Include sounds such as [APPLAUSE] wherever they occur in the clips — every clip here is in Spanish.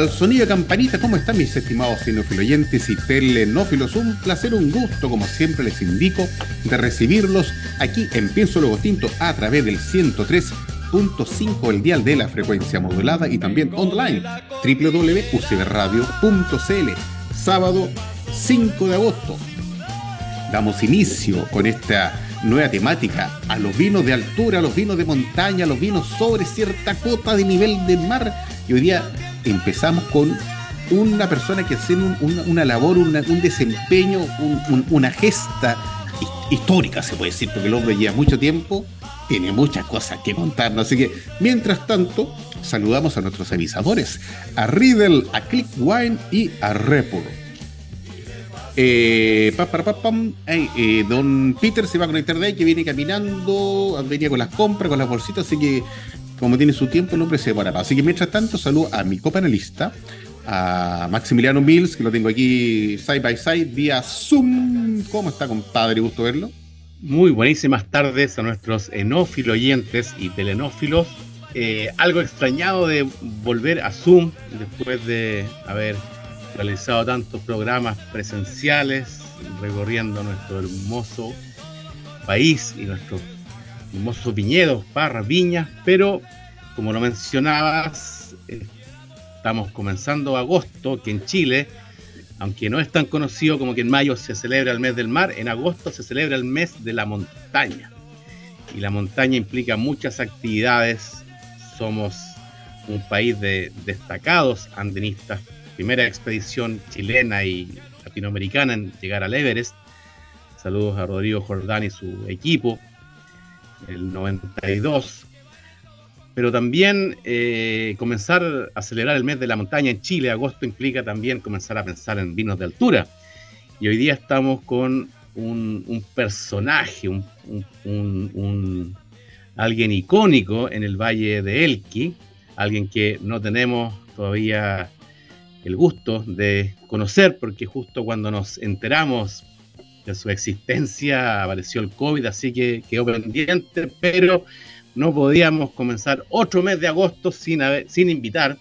Al sonido campanita, ¿cómo están mis estimados oyentes y telenófilos? Un placer, un gusto, como siempre les indico, de recibirlos aquí en Pienso Luego Tinto a través del 103.5 el dial de la frecuencia modulada y también online www.ucbradio.cl sábado 5 de agosto. Damos inicio con esta nueva temática a los vinos de altura, a los vinos de montaña, a los vinos sobre cierta cota de nivel del mar. Y hoy día empezamos con una persona que hace una, labor, un desempeño, una gesta histórica, se puede decir, porque el hombre lleva mucho tiempo, tiene muchas cosas que contarnos. Así que, mientras tanto, saludamos a nuestros avisadores, a Riddle, a Click Wine y a Repuro. Eh, eh, don Peter se va a conectar de ahí, que viene caminando, venía con las compras, con las bolsitas, así que como tiene su tiempo, el hombre se demora Así que mientras tanto, saludo a mi copanelista, a Maximiliano Mills, que lo tengo aquí side by side, vía Zoom. ¿Cómo está, compadre? Gusto verlo. Muy buenísimas tardes a nuestros enófilos oyentes y telenófilos. Eh, algo extrañado de volver a Zoom después de haber realizado tantos programas presenciales recorriendo nuestro hermoso país y nuestros hermosos viñedos, parras, viñas, pero como lo mencionabas, estamos comenzando agosto, que en Chile, aunque no es tan conocido como que en mayo se celebra el mes del mar, en agosto se celebra el mes de la montaña. Y la montaña implica muchas actividades. Somos un país de destacados andinistas, primera expedición chilena y latinoamericana en llegar al Everest. Saludos a Rodrigo Jordán y su equipo el 92. Pero también eh, comenzar a celebrar el mes de la montaña en Chile, agosto, implica también comenzar a pensar en vinos de altura. Y hoy día estamos con un, personaje, un, alguien icónico en el Valle de Elqui, alguien que no tenemos todavía el gusto de conocer, porque justo cuando nos enteramos de su existencia apareció el COVID, así que quedó pendiente, pero no podíamos comenzar otro mes de agosto sin, sin invitar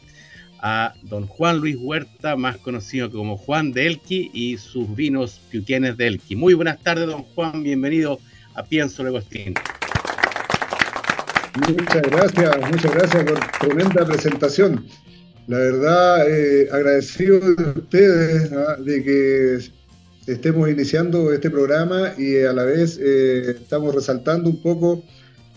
a don Juan Luis Huerta, más conocido como Juan de Elqui, y sus vinos piuquienes de Elqui. Muy buenas tardes, don Juan, bienvenido a Pienso Luego Muchas gracias, muchas gracias por tremenda presentación. La verdad, eh, agradecido de ustedes de que estemos iniciando este programa y a la vez eh, estamos resaltando un poco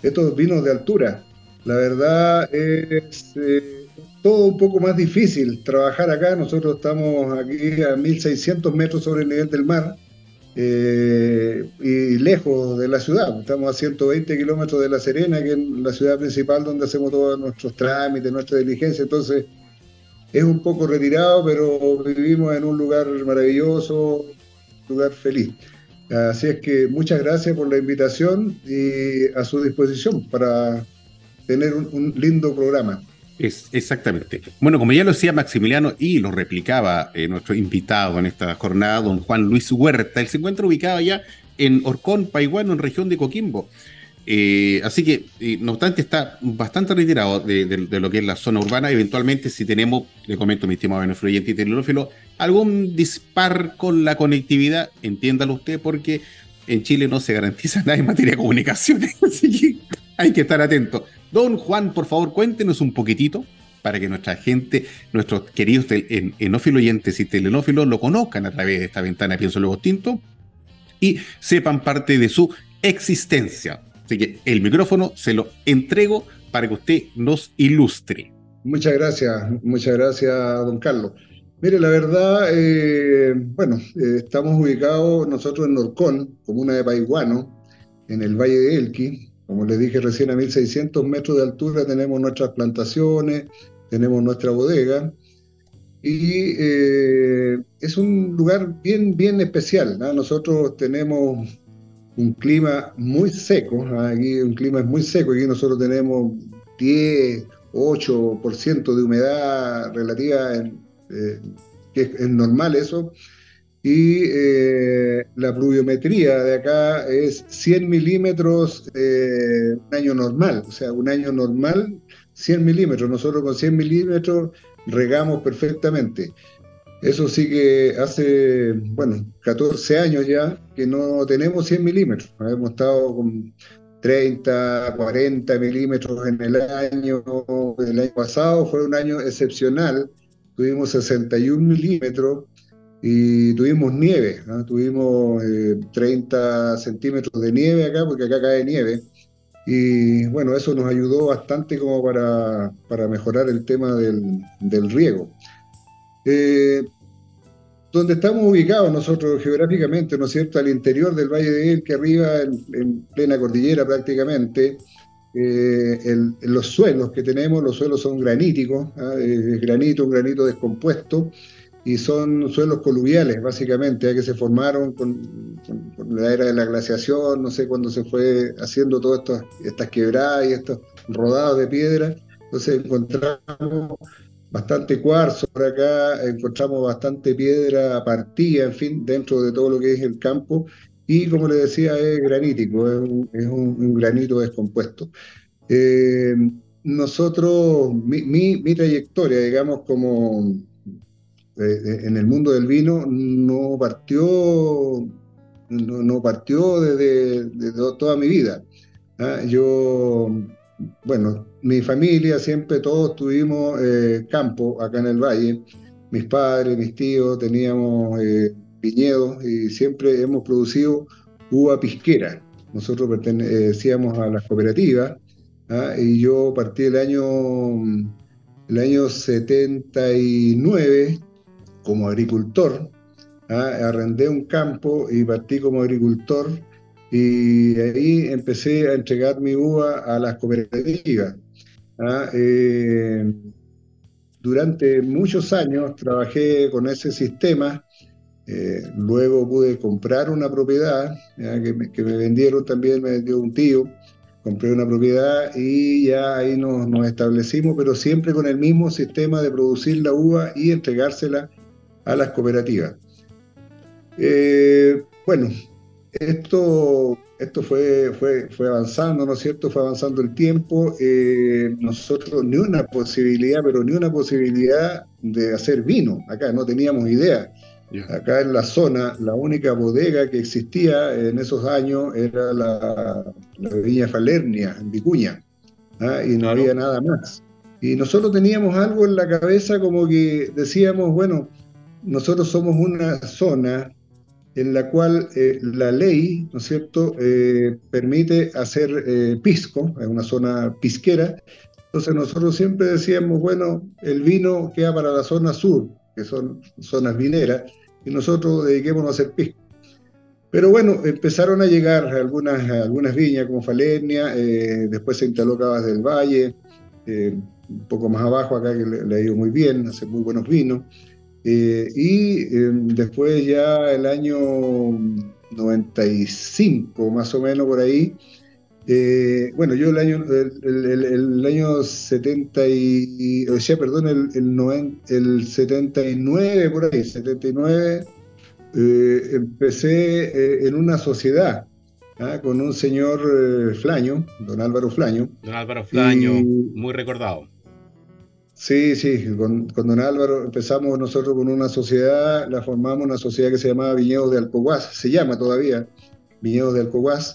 estos vinos de altura. La verdad es eh, todo un poco más difícil trabajar acá. Nosotros estamos aquí a 1600 metros sobre el nivel del mar eh, y lejos de la ciudad. Estamos a 120 kilómetros de La Serena, que es la ciudad principal donde hacemos todos nuestros trámites, nuestra diligencia. Entonces es un poco retirado, pero vivimos en un lugar maravilloso, lugar feliz. Así es que muchas gracias por la invitación y a su disposición para tener un, lindo programa. Es, exactamente. Bueno, como ya lo decía Maximiliano y lo replicaba eh, nuestro invitado en esta jornada, don Juan Luis Huerta, él se encuentra ubicado ya en Orcón, Paiguano, en región de Coquimbo. Eh, así que, eh, no obstante, está bastante retirado de, lo que es la zona urbana. Eventualmente, si tenemos, le comento, mi estimado benefluyente y telenófilo, algún dispar con la conectividad, entiéndalo usted, porque en Chile no se garantiza [LAUGHS] nada en materia de comunicaciones. [LAUGHS] Así que hay que estar atento. Don Juan, por favor, cuéntenos un poquitito para que nuestra gente, nuestros queridos oyentes y telenófilos lo conozcan a través de esta ventana Pienso Luego Tinto y sepan parte de su existencia. Así que el micrófono se lo entrego para que usted nos ilustre. Muchas gracias, muchas gracias, don Carlos. Mire, la verdad, eh, bueno, eh, estamos ubicados nosotros en Norcón, comuna de Paiguano, en el Valle de Elqui. Como les dije recién, a 1600 metros de altura tenemos nuestras plantaciones, tenemos nuestra bodega. Y eh, es un lugar bien, bien especial. Nosotros tenemos un clima muy seco, aquí un clima muy seco, aquí nosotros tenemos 10, 8% de humedad relativa, eh, que es, normal eso, y eh, la pluviometría de acá es 100 milímetros eh, un año normal, o sea, un año normal 100 milímetros, nosotros con 100 milímetros regamos perfectamente. Eso sí que hace, bueno, 14 años ya que no tenemos 100 milímetros. Hemos estado con 30, 40 milímetros en el año. El año pasado fue un año excepcional. Tuvimos 61 milímetros y tuvimos nieve. Tuvimos 30 eh, centímetros de nieve acá, porque acá cae nieve. Y bueno, eso nos ayudó bastante como para, para mejorar el tema del, del riego. Eh, donde estamos ubicados nosotros geográficamente, ¿no es cierto?, al interior del Valle de El, que arriba, en, plena cordillera prácticamente, eh, los suelos que tenemos, los suelos son graníticos, ¿ah? es granito, un granito descompuesto, y son suelos coluviales, básicamente, ¿ah? que se formaron con, la era de la glaciación, no sé cuándo se fue haciendo todas estas quebradas y estos rodados de piedra. Entonces encontramos bastante cuarzo por acá, encontramos bastante piedra partida, en fin, dentro de todo lo que es el campo. Y como le decía, es granítico, es un, granito descompuesto. Eh, nosotros, mi, trayectoria, digamos, como eh, en el mundo del vino, no partió, no, partió desde, toda mi vida. ¿ah? Yo bueno, mi familia siempre todos tuvimos eh, campo acá en el valle. Mis padres, mis tíos teníamos eh, viñedos y siempre hemos producido uva pisquera. Nosotros pertenecíamos a las cooperativas ¿ah? y yo partí el año, el año 79 como agricultor. ¿ah? Arrendé un campo y partí como agricultor y ahí empecé a entregar mi uva a las cooperativas. ¿Ah? Eh, durante muchos años trabajé con ese sistema, eh, luego pude comprar una propiedad que me, vendieron también, me vendió un tío, compré una propiedad y ya ahí nos, nos establecimos, pero siempre con el mismo sistema de producir la uva y entregársela a las cooperativas. Eh, bueno, esto, esto fue, fue, fue avanzando, ¿no es cierto? Fue avanzando el tiempo. Eh, nosotros ni una posibilidad, pero ni una posibilidad de hacer vino. Acá no teníamos idea. Acá en la zona, la única bodega que existía en esos años era la, la Viña Falernia, en Vicuña, ¿ah? y no había nada más. Y nosotros teníamos algo en la cabeza como que decíamos, bueno, nosotros somos una zona en la cual eh, la ley, ¿no es cierto?, eh, permite hacer eh, pisco, es una zona pisquera. Entonces nosotros siempre decíamos, bueno, el vino queda para la zona sur, que son zonas vineras, y nosotros dediquémonos a hacer pisco. Pero bueno, empezaron a llegar algunas, algunas viñas como Falernia, después se instaló Cabas del Valle, un poco más abajo acá que le, le ha ido muy bien, hace muy buenos vinos. Eh, y em, después ya el año 95, más o menos por ahí, eh, bueno, yo el año, el, año 70 y, o sea, perdón, el, el, el 79, por ahí, 79, eh, empecé en una sociedad ¿ah? con un señor Flaño, don Álvaro Flaño. Don Álvaro Flaño, muy recordado. Sí, sí, con, don Álvaro empezamos nosotros con una sociedad, la formamos una sociedad que se llamaba Viñedos de Alcoguas, se llama todavía Viñedos de Alcoguas,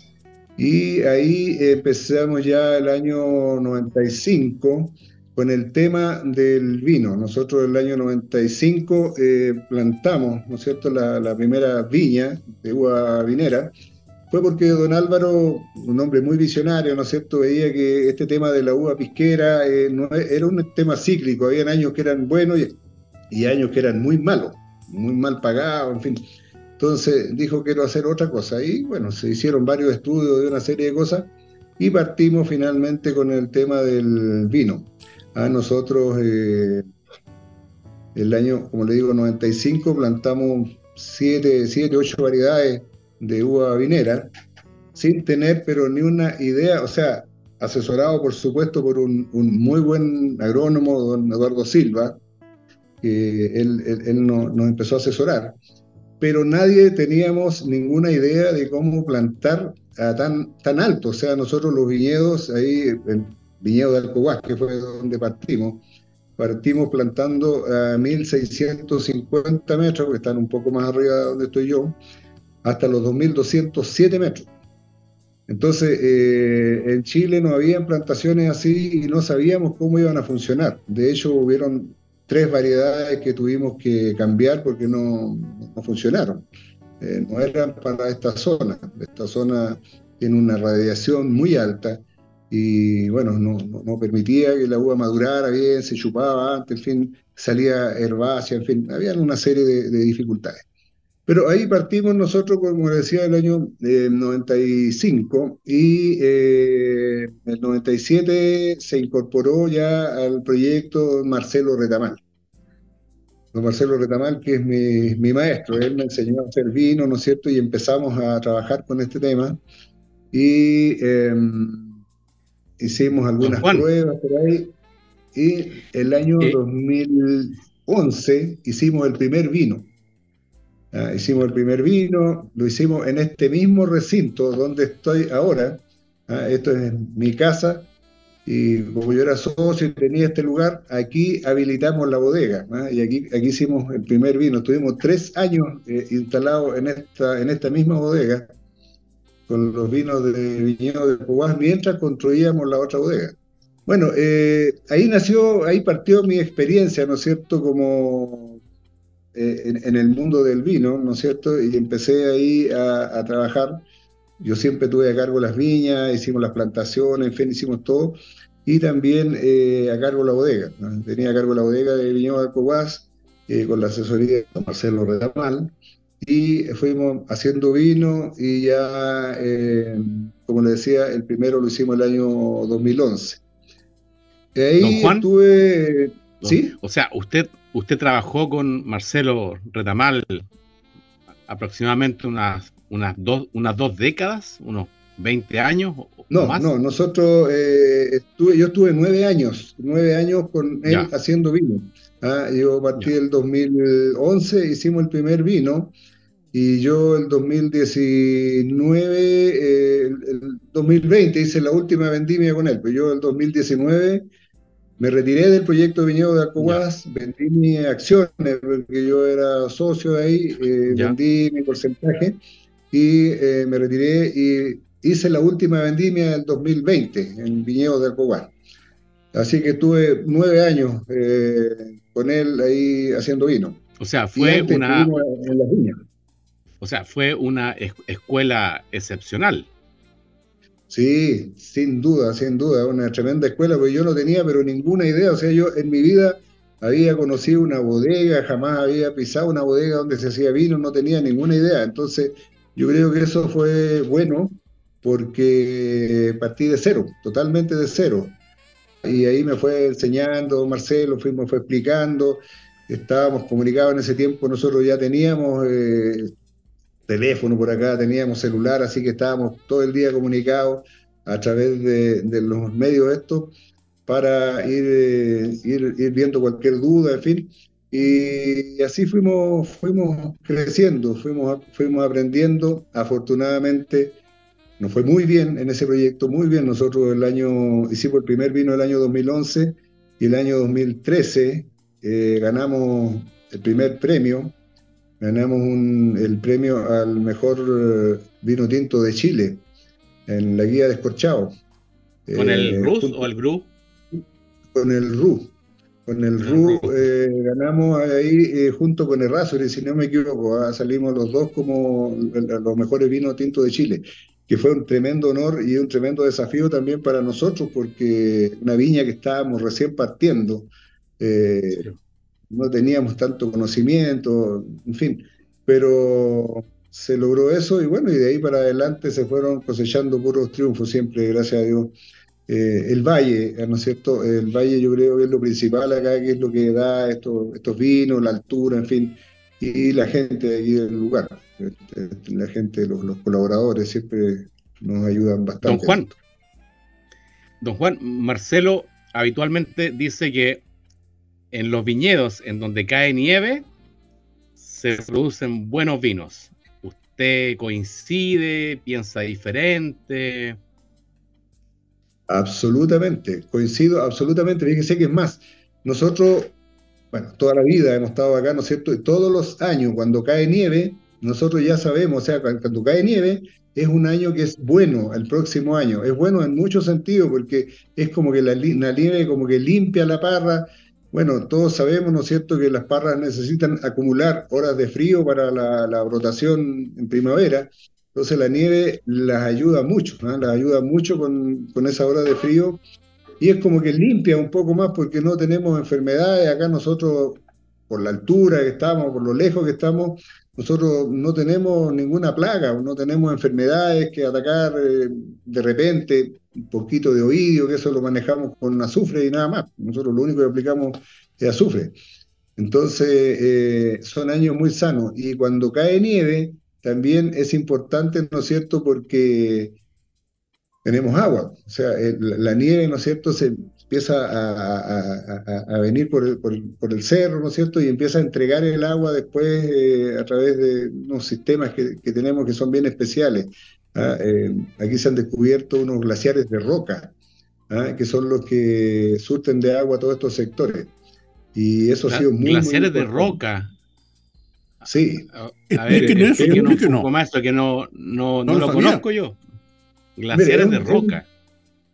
y ahí empezamos ya el año 95 con el tema del vino. Nosotros el año 95 eh, plantamos, ¿no es cierto?, la, primera viña de uva vinera, fue porque don Álvaro, un hombre muy visionario, ¿no es cierto?, veía que este tema de la uva pisquera eh, no, era un tema cíclico, habían años que eran buenos y, años que eran muy malos, muy mal pagados, en fin. Entonces dijo quiero hacer otra cosa y bueno, se hicieron varios estudios de una serie de cosas y partimos finalmente con el tema del vino. A nosotros, eh, el año, como le digo, 95, plantamos 7, 7, 8 variedades de uva vinera, sin tener pero ni una idea, o sea, asesorado por supuesto por un, muy buen agrónomo, don Eduardo Silva, que él, nos empezó a asesorar, pero nadie teníamos ninguna idea de cómo plantar tan, tan alto, o sea, nosotros los viñedos, ahí el viñedo de Alcohuas, que fue donde partimos, partimos plantando a 1650 metros, que están un poco más arriba de donde estoy yo, hasta los 2.207 metros. Entonces, eh, en Chile no había plantaciones así y no sabíamos cómo iban a funcionar. De hecho, hubieron tres variedades que tuvimos que cambiar porque no, funcionaron. Eh, no eran para esta zona. Esta zona tiene una radiación muy alta y bueno, no, permitía que la uva madurara bien, se chupaba antes, en fin, salía herbácea, en fin, había una serie de dificultades. Pero ahí partimos nosotros, como decía, el año 95 y eh, el 97 se incorporó ya al proyecto Marcelo Retamal. Don Marcelo Retamal, que es mi, maestro, él me enseñó a hacer vino, ¿no es cierto? Y empezamos a trabajar con este tema y em, hicimos algunas pruebas por ahí. Y el año 2011 eh. hicimos el primer vino Ah, hicimos el primer vino, lo hicimos en este mismo recinto donde estoy ahora. Ah, esto es mi casa y como yo era socio y tenía este lugar, aquí habilitamos la bodega ah, y aquí, aquí hicimos el primer vino. Estuvimos tres años eh, instalados en esta, en esta misma bodega con los vinos de viñedo de Cubás mientras construíamos la otra bodega. Bueno, eh, ahí nació, ahí partió mi experiencia, ¿no es cierto?, como eh, en, el mundo del vino, ¿no es cierto? Y empecé ahí a, trabajar. Yo siempre tuve a cargo las viñas, hicimos las plantaciones, en fin, hicimos todo. Y también eh, a cargo la bodega. Tenía a cargo la bodega de Viñedo de Alcohuas, eh, con la asesoría de Marcelo Redamal. Y fuimos haciendo vino y ya, como le decía, el primero lo hicimos el año 2011. Y ahí estuve... ¿Sí? O sea, usted Usted trabajó con Marcelo Retamal aproximadamente unas, unas, dos, unas dos décadas, unos 20 años. no, más. no, nosotros, eh, estuve, yo estuve nueve años, nueve años con él haciendo vino. ¿ah? yo partí el 2011, hicimos el primer vino y yo el 2019, eh, el, 2020 hice la última vendimia con él, pero yo el 2019 me retiré del proyecto de viñedo de Alcohuas, vendí mis acciones porque yo era socio de ahí, eh, vendí mi porcentaje y eh, me retiré y hice la última vendimia del 2020 en viñedo de Alcohuas. Así que estuve nueve años eh, con él ahí haciendo vino. O sea, fue una. O sea, fue una escuela excepcional. Sí, sin duda, sin duda, una tremenda escuela, porque yo no tenía pero ninguna idea, o sea, yo en mi vida había conocido una bodega, jamás había pisado una bodega donde se hacía vino, no tenía ninguna idea, entonces yo creo que eso fue bueno porque partí de cero, totalmente de cero. Y ahí me fue enseñando Marcelo, fuimos fue explicando, estábamos comunicados en ese tiempo, nosotros ya teníamos eh, teléfono por acá, teníamos celular, así que estábamos todo el día comunicados a través de, los medios estos para eh, ir, ir, viendo cualquier duda, en fin. Y así fuimos, fuimos creciendo, fuimos, fuimos aprendiendo. Afortunadamente nos fue muy bien en ese proyecto, muy bien. Nosotros el año, hicimos el primer vino el año 2011 y el año 2013 eh, ganamos el primer premio ganamos el premio al mejor eh, vino tinto de Chile en la guía de Escorchado. ¿Con el eh, RUS o el GRU? Con el RU. con el RU eh, ganamos ahí eh, junto con el y si no me equivoco, ah, salimos los dos como los mejores vinos tintos de Chile, que fue un tremendo honor y un tremendo desafío también para nosotros, porque una viña que estábamos recién partiendo, no teníamos tanto conocimiento, en fin, pero se logró eso y bueno, y de ahí para adelante se fueron cosechando puros triunfos siempre, gracias a Dios. Eh, el valle, ¿no es cierto? El valle yo creo que es lo principal acá, que es lo que da estos, estos vinos, la altura, en fin, y la gente de aquí del lugar, este, la gente, los, los colaboradores siempre nos ayudan bastante. Don Juan, don Juan, Marcelo habitualmente dice que en los viñedos en donde cae nieve se producen buenos vinos. ¿Usted coincide, piensa diferente? Absolutamente, coincido absolutamente. Fíjese que es más, nosotros, bueno, toda la vida hemos estado acá, ¿no es cierto? Y todos los años, cuando cae nieve, nosotros ya sabemos, o sea, cuando cae nieve, es un año que es bueno el próximo año. Es bueno en muchos sentidos, porque es como que la, la nieve como que limpia la parra. Bueno, todos sabemos, ¿no es cierto?, que las parras necesitan acumular horas de frío para la, la brotación en primavera. Entonces la nieve las ayuda mucho, las ayuda mucho con, con esa hora de frío y es como que limpia un poco más porque no tenemos enfermedades. Acá nosotros, por la altura que estamos, por lo lejos que estamos, nosotros no tenemos ninguna plaga, no tenemos enfermedades que atacar eh, de repente, un poquito de oído, que eso lo manejamos con azufre y nada más. Nosotros lo único que aplicamos es azufre. Entonces, eh, son años muy sanos. Y cuando cae nieve, también es importante, ¿no es cierto?, porque tenemos agua. O sea, la nieve, ¿no es cierto?, se empieza a, venir por el, por, el, cerro, ¿no es cierto?, y empieza a entregar el agua después eh, a través de unos sistemas que, tenemos que son bien especiales. ¿Ah? Eh, aquí se han descubierto unos glaciares de roca, ¿ah? que son los que surten de agua todos estos sectores. Y eso ha sido muy... Glaciares de roca. Sí. A, ver, que no, que no, que no, no, no, lo, conozco yo. Glaciares de roca.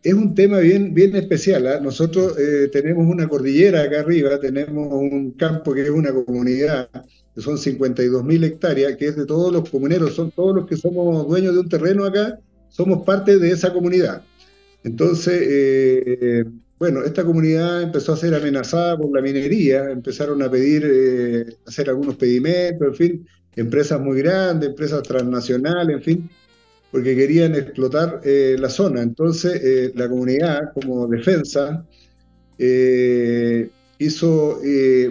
Es un tema bien, bien especial. ¿ah? Nosotros eh, tenemos una cordillera acá arriba, tenemos un campo que es una comunidad, que son 52 mil hectáreas, que es de todos los comuneros, son todos los que somos dueños de un terreno acá, somos parte de esa comunidad. Entonces, eh, bueno, esta comunidad empezó a ser amenazada por la minería, empezaron a pedir, eh, hacer algunos pedimentos, en fin, empresas muy grandes, empresas transnacionales, en fin, porque querían explotar eh, la zona. Entonces, eh, la comunidad, como defensa, hizo,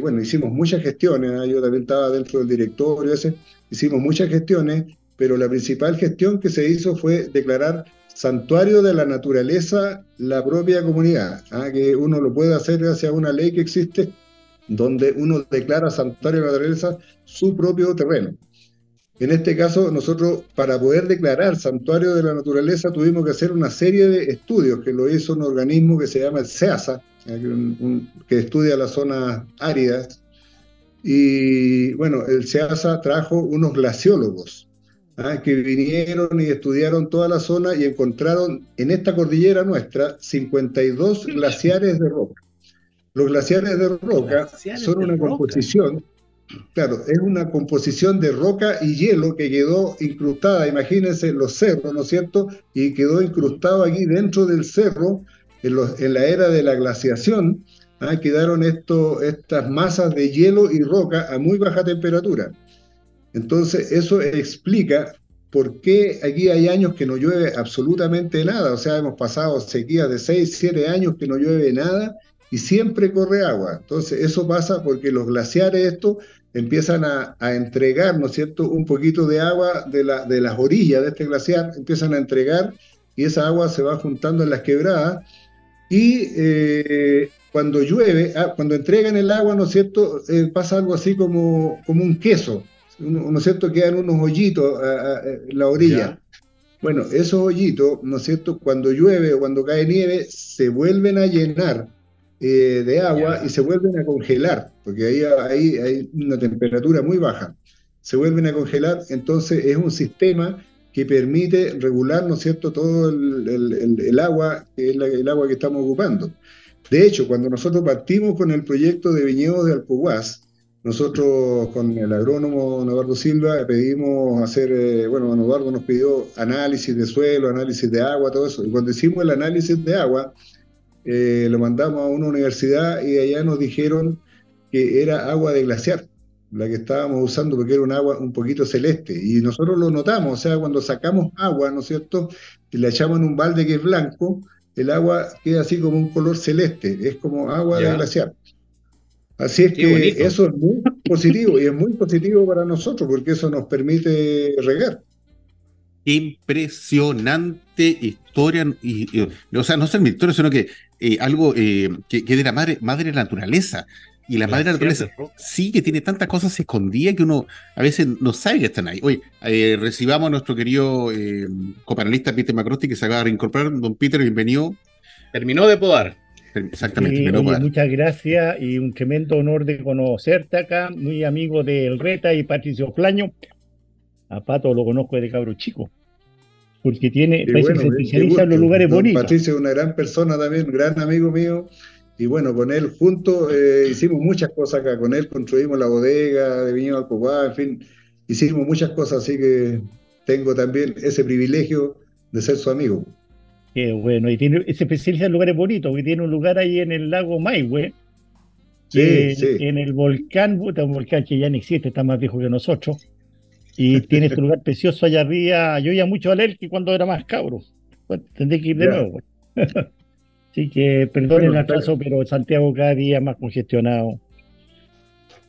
bueno, hicimos muchas gestiones, ¿ah? yo también estaba dentro del directorio ese, hicimos muchas gestiones, pero la principal gestión que se hizo fue declarar santuario de la naturaleza la propia comunidad, ¿ah? que uno lo puede hacer gracias a una ley que existe donde uno declara santuario de la naturaleza su propio terreno. En este caso, nosotros para poder declarar santuario de la naturaleza tuvimos que hacer una serie de estudios que lo hizo un organismo que se llama el CEASA, que estudia las zonas áridas. Y bueno, el CEASA trajo unos glaciólogos ¿ah? que vinieron y estudiaron toda la zona y encontraron en esta cordillera nuestra 52 glaciares de roca. Los glaciares de roca son una composición, claro, es una composición de roca y hielo que quedó incrustada, imagínense los cerros, ¿no es cierto? Y quedó incrustado aquí dentro del cerro, en, la era de la glaciación, ¿ah? quedaron esto, estas masas de hielo y roca a muy baja temperatura. Entonces, eso explica por qué aquí hay años que no llueve absolutamente nada. O sea, hemos pasado sequías de 6, 7 años que no llueve nada y siempre corre agua. Entonces, eso pasa porque los glaciares estos empiezan a, entregar, ¿no es cierto?, un poquito de agua de, la, de las orillas de este glaciar, empiezan a entregar y esa agua se va juntando en las quebradas y eh, cuando llueve, ah, cuando entregan el agua, ¿no es cierto?, eh, pasa algo así como, como un queso. ¿no es cierto?, quedan unos hoyitos en la orilla. Bueno, esos hoyitos, ¿no es cierto?, cuando llueve o cuando cae nieve, se vuelven a llenar eh, de agua y se vuelven a congelar, porque ahí, ahí hay una temperatura muy baja. Se vuelven a congelar, entonces es un sistema que permite regular, ¿no es cierto?, todo el, agua, que es el agua que estamos ocupando. De hecho, cuando nosotros partimos con el proyecto de viñedos de Alcohuás, nosotros con el agrónomo Eduardo Silva pedimos hacer, eh, bueno, Eduardo nos pidió análisis de suelo, análisis de agua, todo eso. Y cuando hicimos el análisis de agua, eh, lo mandamos a una universidad y allá nos dijeron que era agua de glaciar, la que estábamos usando porque era un agua un poquito celeste. Y nosotros lo notamos, o sea, cuando sacamos agua, ¿no es cierto? Y la echamos en un balde que es blanco, el agua queda así como un color celeste, es como agua de glaciar. Así es que eso es muy positivo y es muy positivo para nosotros porque eso nos permite regar. Impresionante historia, y, o sea, no mi historia, sino que eh, algo eh, que, que, de la madre, madre naturaleza. Y la, madre naturaleza sí que tiene tantas cosas escondidas que uno a veces no sabe que están ahí. Oye, eh, recibamos a nuestro querido copanalista Peter Macrosti que se acaba de reincorporar. Don Peter, bienvenido. Terminó de podar. Exactamente. muchas gracias y un tremendo honor de conocerte acá, muy amigo del Reta y Patricio Flaño. A Pato lo conozco desde cabro chico, porque tiene, se especializa en los lugares bonitos. Patricio es una gran persona también, gran amigo mío. Y bueno, con él juntos eh, hicimos muchas cosas acá. Con él construimos la bodega de Viñedo Alcoguá, en fin, hicimos muchas cosas, así que tengo también ese privilegio de ser su amigo. Qué bueno, y tiene, se especializa en lugares bonitos, porque tiene un lugar ahí en el lago Maihue, sí, sí. en el volcán, un volcán que ya no existe, está más viejo que nosotros, y tiene este lugar precioso allá arriba. Yo iba mucho a él que cuando era más cabro. tendré que ir de nuevo. [LAUGHS] Así que perdonen el atraso, pero Santiago cada día más congestionado.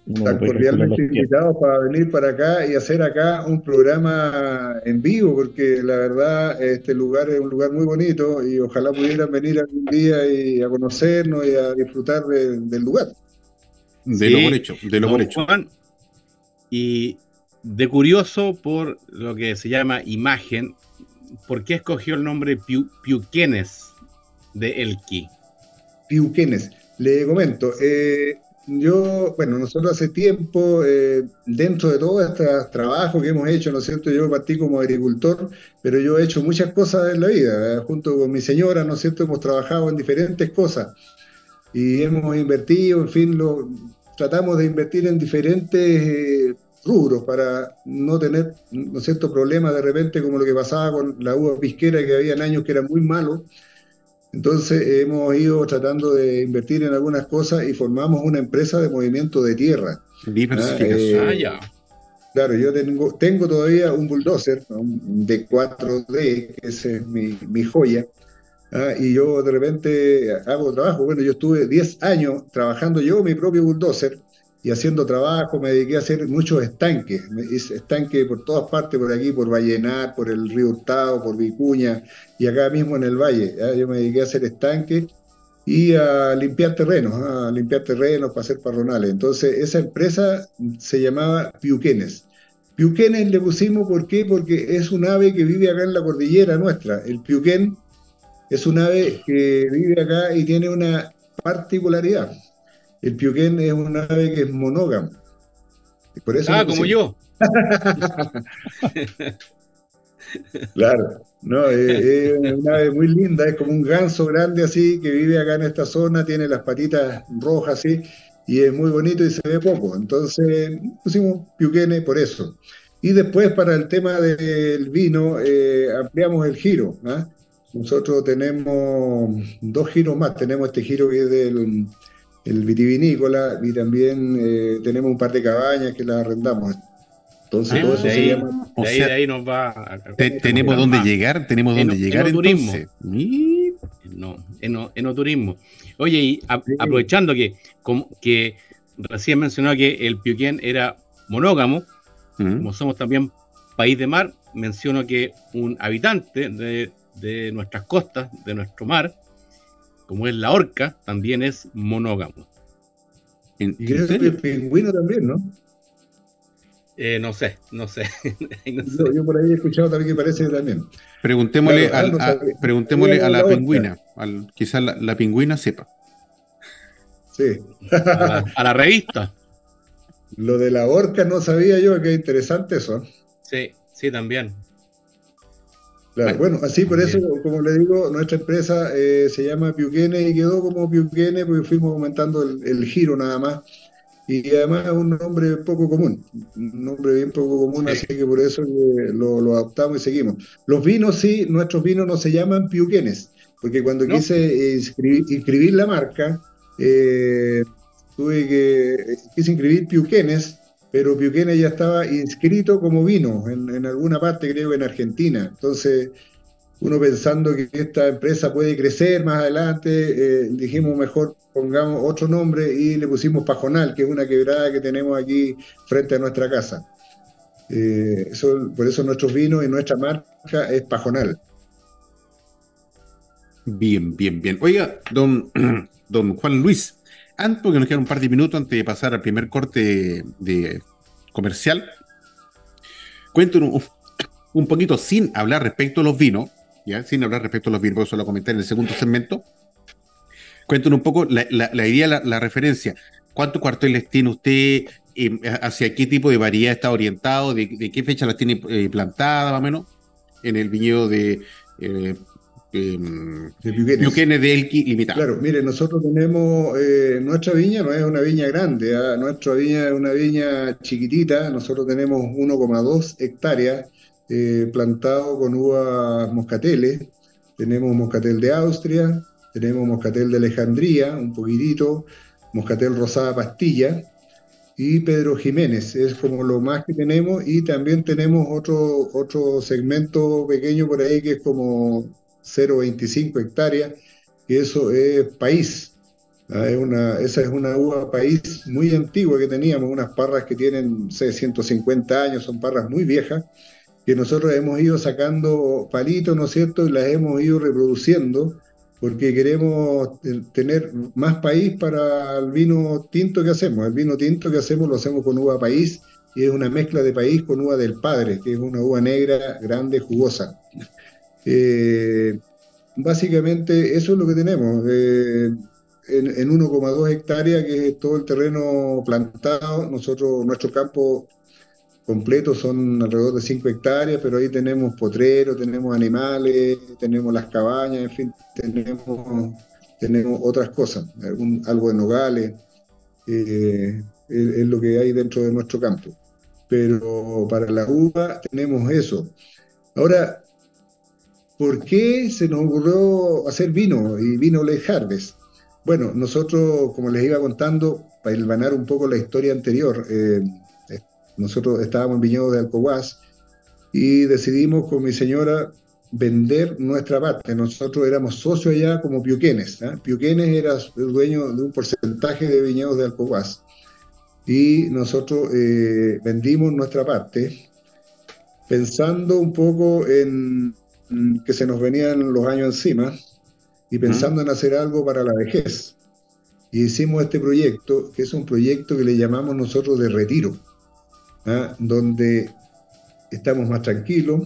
Están cordialmente invitados para venir para acá y hacer acá un programa en vivo, porque la verdad este lugar es un lugar muy bonito y ojalá pudieran venir algún día y a conocernos y a disfrutar del lugar. De lo por hecho, de lo por hecho. y de curioso por lo que se llama imagen, ¿por qué escogió el nombre Piu, Piuquenes de Elqui? Piuquenes. Le comento, eh, yo, bueno, nosotros hace tiempo, eh, dentro de todo este trabajo que hemos hecho, ¿no es cierto? Yo partí como agricultor, pero yo he hecho muchas cosas en la vida. Junto con mi señora, ¿no es cierto? Hemos trabajado en diferentes cosas y hemos invertido, en fin, tratamos de invertir en diferentes eh, rubros para no tener, ¿no es cierto?, problemas de repente como lo que pasaba con la uva pisquera, que habían años que eran muy malos entonces hemos ido tratando de invertir en algunas cosas y formamos una empresa de movimiento de tierra. Diversificación. Eh, ah, claro, yo tengo, tengo todavía un bulldozer un D4D, que es mi, mi joya, ¿ah? y yo de repente hago trabajo. Bueno, yo estuve 10 años trabajando yo mi propio bulldozer y haciendo trabajo, me dediqué a hacer muchos estanques, estanques por todas partes, por aquí, por Vallenar, por el río Hurtado, por Vicuña y acá mismo en el valle. Yo me dediqué a hacer estanques y a limpiar terrenos, a limpiar terrenos para hacer parronales. Entonces, esa empresa se llamaba Piuquenes. Piuquenes le pusimos, ¿por qué? Porque es un ave que vive acá en la cordillera nuestra. El piuquén es un ave que vive acá y tiene una particularidad el piuquén es un ave que es monógamo. Por eso ah, como yo. [LAUGHS] claro, no, es, una ave muy linda, es como un ganso grande así que vive acá en esta zona, tiene las patitas rojas así y es muy bonito y se ve poco. Entonces pusimos piuquene por eso. Y después para el tema del vino eh, ampliamos el giro. ¿ah? Nosotros tenemos dos giros más. Tenemos este giro que es del el vitivinícola y también eh, tenemos un par de cabañas que las arrendamos. Entonces, todo eso se llama. De ahí, ahí nos va. tenemos dónde llegar, tenemos dónde llegar. Enoturismo. No, enoturismo. Oye, y aprovechando que, como, que recién mencionó que el Piuquén era monógamo, como somos también país de mar, menciono que un habitante de, de nuestras costas, de nuestro mar, como es la orca, también es monógamo. y el pingüino también, ¿no? Eh, no sé, no [LAUGHS] sé. Yo, por ahí he escuchado también que parece también. Preguntémosle, a, preguntémosle a la pingüina. quizás la, pingüina sepa. Sí. A la, revista. Lo de la orca, no sabía yo, Lo de la orca no sabía yo, qué interesante eso. Sí, sí, también. Claro, bueno, así por eso, como le digo, nuestra empresa eh, se llama Piuquene y quedó como Piuquene porque fuimos aumentando el, giro nada más. Y además es un nombre poco común, un nombre bien poco común, así que por eso lo, lo, adoptamos y seguimos. Los vinos sí, nuestros vinos no se llaman Piuquenes, porque cuando quise inscribir, la marca, eh, tuve que, quise inscribir Piuquenes, pero Piuquenes ya estaba inscrito como vino en, alguna parte, creo en Argentina. Entonces, uno pensando que esta empresa puede crecer más adelante, eh, dijimos mejor pongamos otro nombre y le pusimos Pajonal, que es una quebrada que tenemos aquí frente a nuestra casa. Eh, por eso nuestros vinos y nuestra marca es Pajonal. Bien, bien, bien. Oiga, don, [CLEARS THROAT] don Juan Luis, antes, porque nos quedan un par de minutos antes de pasar al primer corte de comercial, cuéntanos un, poquito sin hablar respecto a los vinos, ¿ya? sin hablar respecto a los vinos, porque eso lo comenté en el segundo segmento. Cuéntanos un poco la, idea, la, referencia. ¿Cuántos cuarteles tiene usted? Eh, ¿Hacia qué tipo de variedad está orientado? ¿De, qué fecha las tiene eh, plantadas, más o menos? En el viñedo de eh, de de Elqui limitado. Claro, mire, nosotros tenemos, eh, nuestra viña no es una viña grande, ¿ah? nuestra viña es una viña chiquitita, nosotros tenemos 1,2 hectáreas eh, plantado con uvas moscateles, tenemos moscatel de Austria, tenemos moscatel de Alejandría, un poquitito, moscatel rosada pastilla, y Pedro Jiménez, es como lo más que tenemos, y también tenemos otro, otro segmento pequeño por ahí que es como 0,25 hectáreas, y eso es país. Ah, es una, esa es una uva país muy antigua que teníamos, unas parras que tienen 150 años, son parras muy viejas, que nosotros hemos ido sacando palitos, ¿no es cierto? Y las hemos ido reproduciendo porque queremos tener más país para el vino tinto que hacemos. El vino tinto que hacemos lo hacemos con uva país y es una mezcla de país con uva del padre, que es una uva negra, grande, jugosa. Eh, básicamente eso es lo que tenemos. Eh, en, 1,2 hectáreas, que es todo el terreno plantado, nosotros, nuestro campo completo son alrededor de 5 hectáreas, pero ahí tenemos potreros, tenemos animales, tenemos las cabañas, en fin, tenemos, tenemos otras cosas, algo de nogales, eh, es, lo que hay dentro de nuestro campo. Pero para la uva tenemos eso. Ahora, ¿por qué se nos ocurrió hacer vino y vino Le Harvest? Bueno, nosotros, como les iba contando, para ilvanar un poco la historia anterior, eh, nosotros estábamos en viñedo de Alcohuas y decidimos con mi señora vender nuestra parte. Nosotros éramos socios allá como Piuquenes. ¿eh? Piuquenes era el dueño de un porcentaje de viñedos de Alcohuas. Y nosotros eh, vendimos nuestra parte pensando un poco en que se nos venían los años encima y pensando en hacer algo para la vejez. Y hicimos este proyecto, que es un proyecto que le llamamos nosotros de retiro, ¿ah? donde estamos más tranquilos,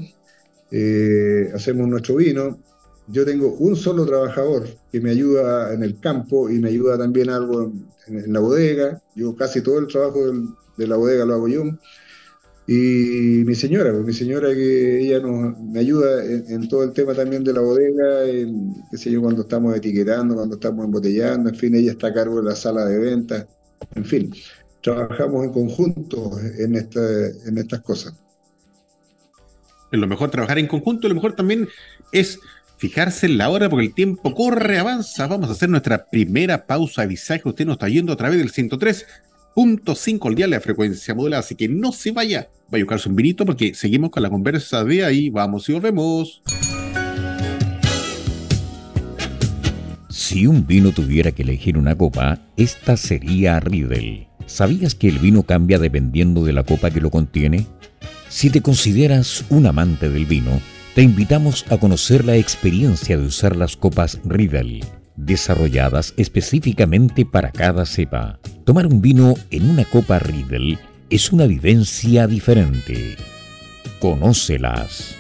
eh, hacemos nuestro vino. Yo tengo un solo trabajador que me ayuda en el campo y me ayuda también algo en, la bodega. Yo casi todo el trabajo de la bodega lo hago yo. Y mi señora, pues mi señora que ella nos, me ayuda en, todo el tema también de la bodega, en, qué sé yo, cuando estamos etiquetando, cuando estamos embotellando, en fin, ella está a cargo de la sala de ventas, en fin, trabajamos en conjunto en, esta, en estas cosas. Lo mejor trabajar en conjunto, lo mejor también es fijarse en la hora porque el tiempo corre, avanza. Vamos a hacer nuestra primera pausa de visaje. Usted nos está yendo a través del 103 .5 al día la frecuencia modulada, así que no se vaya, vaya a buscarse un vinito porque seguimos con la conversa de ahí, vamos y volvemos. Si un vino tuviera que elegir una copa, esta sería Riedel. ¿Sabías que el vino cambia dependiendo de la copa que lo contiene? Si te consideras un amante del vino, te invitamos a conocer la experiencia de usar las copas Riedel desarrolladas específicamente para cada cepa. Tomar un vino en una copa Riedel es una vivencia diferente. Conócelas.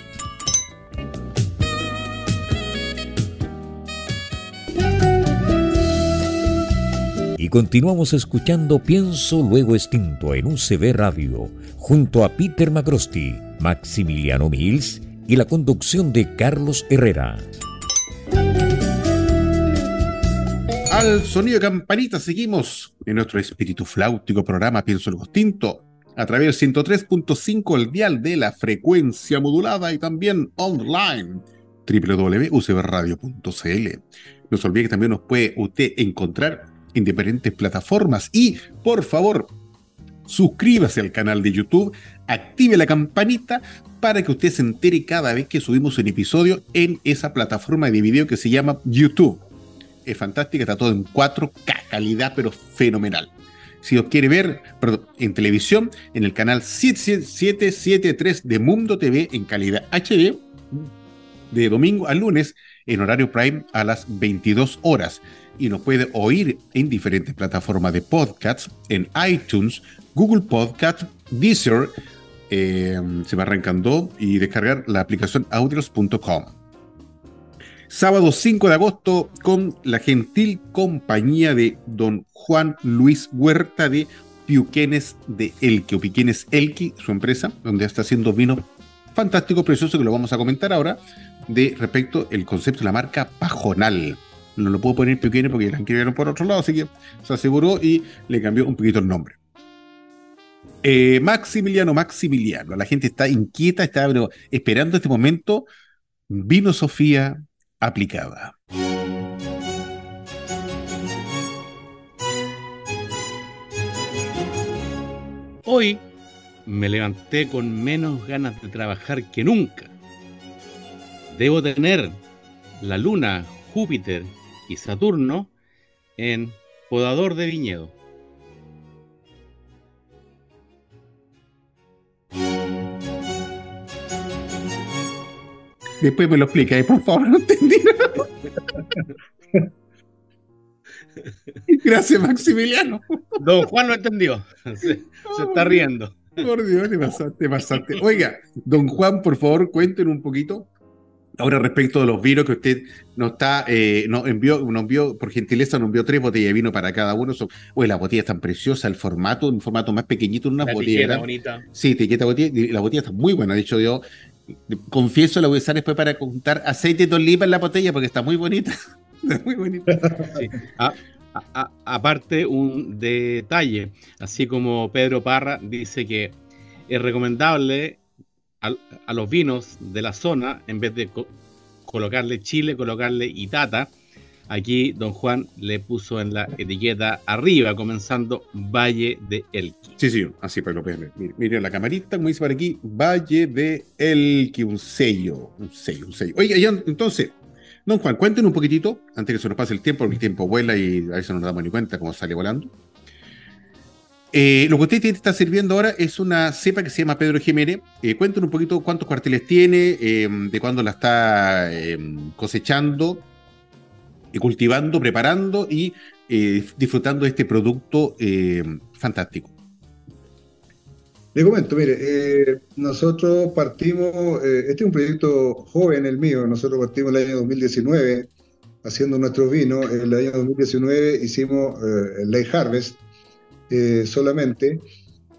Y continuamos escuchando Pienso Luego Extinto en UCB Radio, junto a Peter Macrosti, Maximiliano Mills y la conducción de Carlos Herrera. Al sonido de campanita seguimos en nuestro espíritu flautico programa Pienso el Distinto a través del 103.5 el dial de la frecuencia modulada y también online www.ucbradio.cl. No se olvide que también nos puede usted encontrar en diferentes plataformas y por favor suscríbase al canal de YouTube, active la campanita para que usted se entere cada vez que subimos un episodio en esa plataforma de video que se llama YouTube. Es fantástica, está todo en 4K, calidad pero fenomenal. Si os quiere ver en televisión, en el canal 773 de Mundo TV en calidad HD, de domingo a lunes, en horario prime a las 22 horas. Y nos puede oír en diferentes plataformas de podcasts, en iTunes, Google Podcast, Deezer, eh, se va arrancando y descargar la aplicación audios.com. Sábado 5 de agosto con la gentil compañía de don Juan Luis Huerta de Piuquenes de Elqui, o Piquenes Elqui, su empresa, donde está haciendo vino fantástico, precioso, que lo vamos a comentar ahora, de respecto el concepto de la marca Pajonal. No lo puedo poner Piuquenes porque la escribieron por otro lado, así que se aseguró y le cambió un poquito el nombre. Eh, Maximiliano, Maximiliano, la gente está inquieta, está esperando este momento. Vino Sofía aplicada. Hoy me levanté con menos ganas de trabajar que nunca. Debo tener la Luna, Júpiter y Saturno en podador de viñedo. Después me lo explica, por favor, [LAUGHS] no entendí Gracias, Maximiliano. Don Juan no entendió. Se, está riendo. Por Dios, te pasaste, Oiga, don Juan, por favor, cuenten un poquito. Ahora, respecto de los vinos que usted nos está, eh, nos envió, nos envió, por gentileza, nos envió tres botellas de vino para cada uno. Oye, la botella es tan preciosa, el formato, un formato más pequeñito, una botella. bonita. Sí, etiqueta botella, la botella está muy buena. De hecho, yo confieso, la voy a usar después para contar aceite de oliva en la botella porque está muy bonita. [LAUGHS] muy bonita. aparte, un detalle, así como Pedro Parra dice que es recomendable a, los vinos de la zona, en vez de colocarle chile, colocarle itata, Aquí don Juan le puso en la etiqueta arriba, comenzando Valle de Elqui. Sí, sí, así para que lo vean. Miren la camarita, como dice por aquí, Valle de Elqui, un sello, un sello, un sello. Oye, entonces, don Juan, cuéntenos un poquitito, antes que se nos pase el tiempo, porque el tiempo vuela y a veces no nos damos ni cuenta cómo sale volando. Eh, lo que usted está sirviendo ahora es una cepa que se llama Pedro Jiménez. Eh, cuéntenos un poquito cuántos cuarteles tiene, eh, de cuándo la está cosechando cultivando, preparando y eh, disfrutando de este producto eh, fantástico. Le comento, mire, eh, nosotros partimos, este es un proyecto joven el mío, nosotros partimos el año 2019 haciendo nuestros vinos, en el año 2019 hicimos el Late Harvest solamente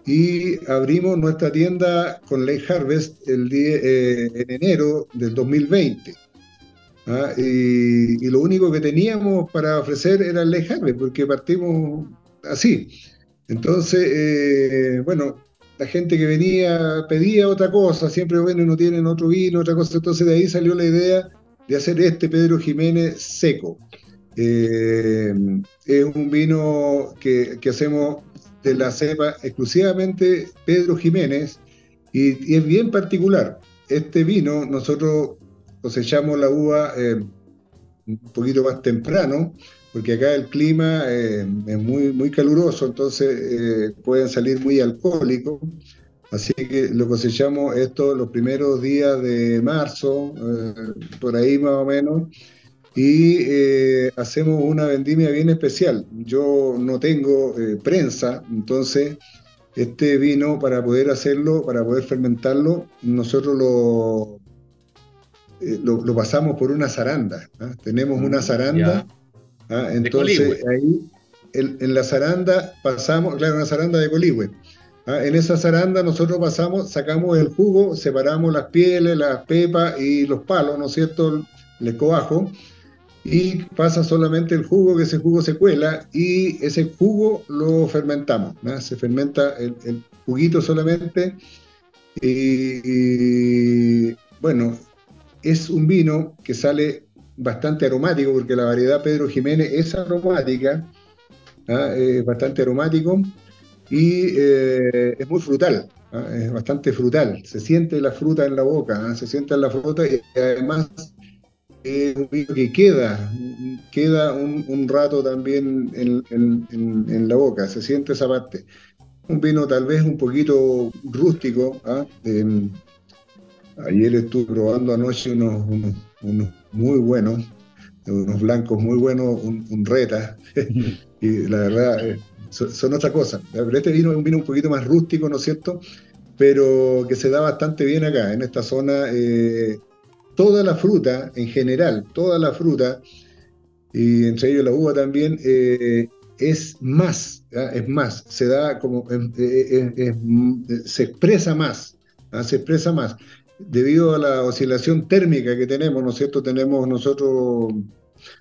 y abrimos nuestra tienda con Late Harvest el día, en enero del 2020. ¿Ah? y, lo único que teníamos para ofrecer era el Harvey, porque partimos así. Entonces, eh, bueno, la gente que venía pedía otra cosa, siempre, bueno, no tienen otro vino, otra cosa. Entonces, de ahí salió la idea de hacer este Pedro Jiménez seco. Eh, es un vino que, hacemos de la cepa exclusivamente Pedro Jiménez y, y es bien particular. Este vino nosotros cosechamos la uva eh, un poquito más temprano, porque acá el clima eh, es muy, muy caluroso, entonces eh, pueden salir muy alcohólicos. Así que lo cosechamos esto los primeros días de marzo, por ahí más o menos, y hacemos una vendimia bien especial. Yo no tengo prensa, entonces este vino para poder hacerlo, para poder fermentarlo, nosotros lo eh, lo, pasamos por una zaranda. ¿ah? Tenemos una mm, zaranda. ¿ah? Entonces ahí en, la zaranda pasamos, claro, una zaranda de coligüe. ¿ah? En esa zaranda nosotros pasamos, sacamos el jugo, separamos las pieles, las pepas y los palos, ¿no es cierto? El escobajo y pasa solamente el jugo, que ese jugo se cuela y ese jugo lo fermentamos. Se fermenta el, juguito solamente y, bueno, es un vino que sale bastante aromático porque la variedad Pedro Jiménez es aromática, ¿ah? es bastante aromático y eh, es muy frutal. ¿ah? Es bastante frutal, se siente la fruta en la boca, ¿ah? se siente la fruta y además es un vino que queda, queda un, rato también en, la boca, se siente esa parte. Un vino tal vez un poquito rústico. ¿ah? Ayer estuve probando anoche unos, unos, muy buenos, unos blancos muy buenos, un, reta, [LAUGHS] y la verdad eh, son, otra cosa. Este vino es un vino un poquito más rústico, ¿no es cierto? Pero que se da bastante bien acá, en esta zona. Eh, toda la fruta, en general, toda la fruta, y entre ellos la uva también, eh, es más, es más, se da como, em, eh, eh, se expresa más, se expresa más. Debido a la oscilación térmica que tenemos, ¿no es cierto? Tenemos nosotros,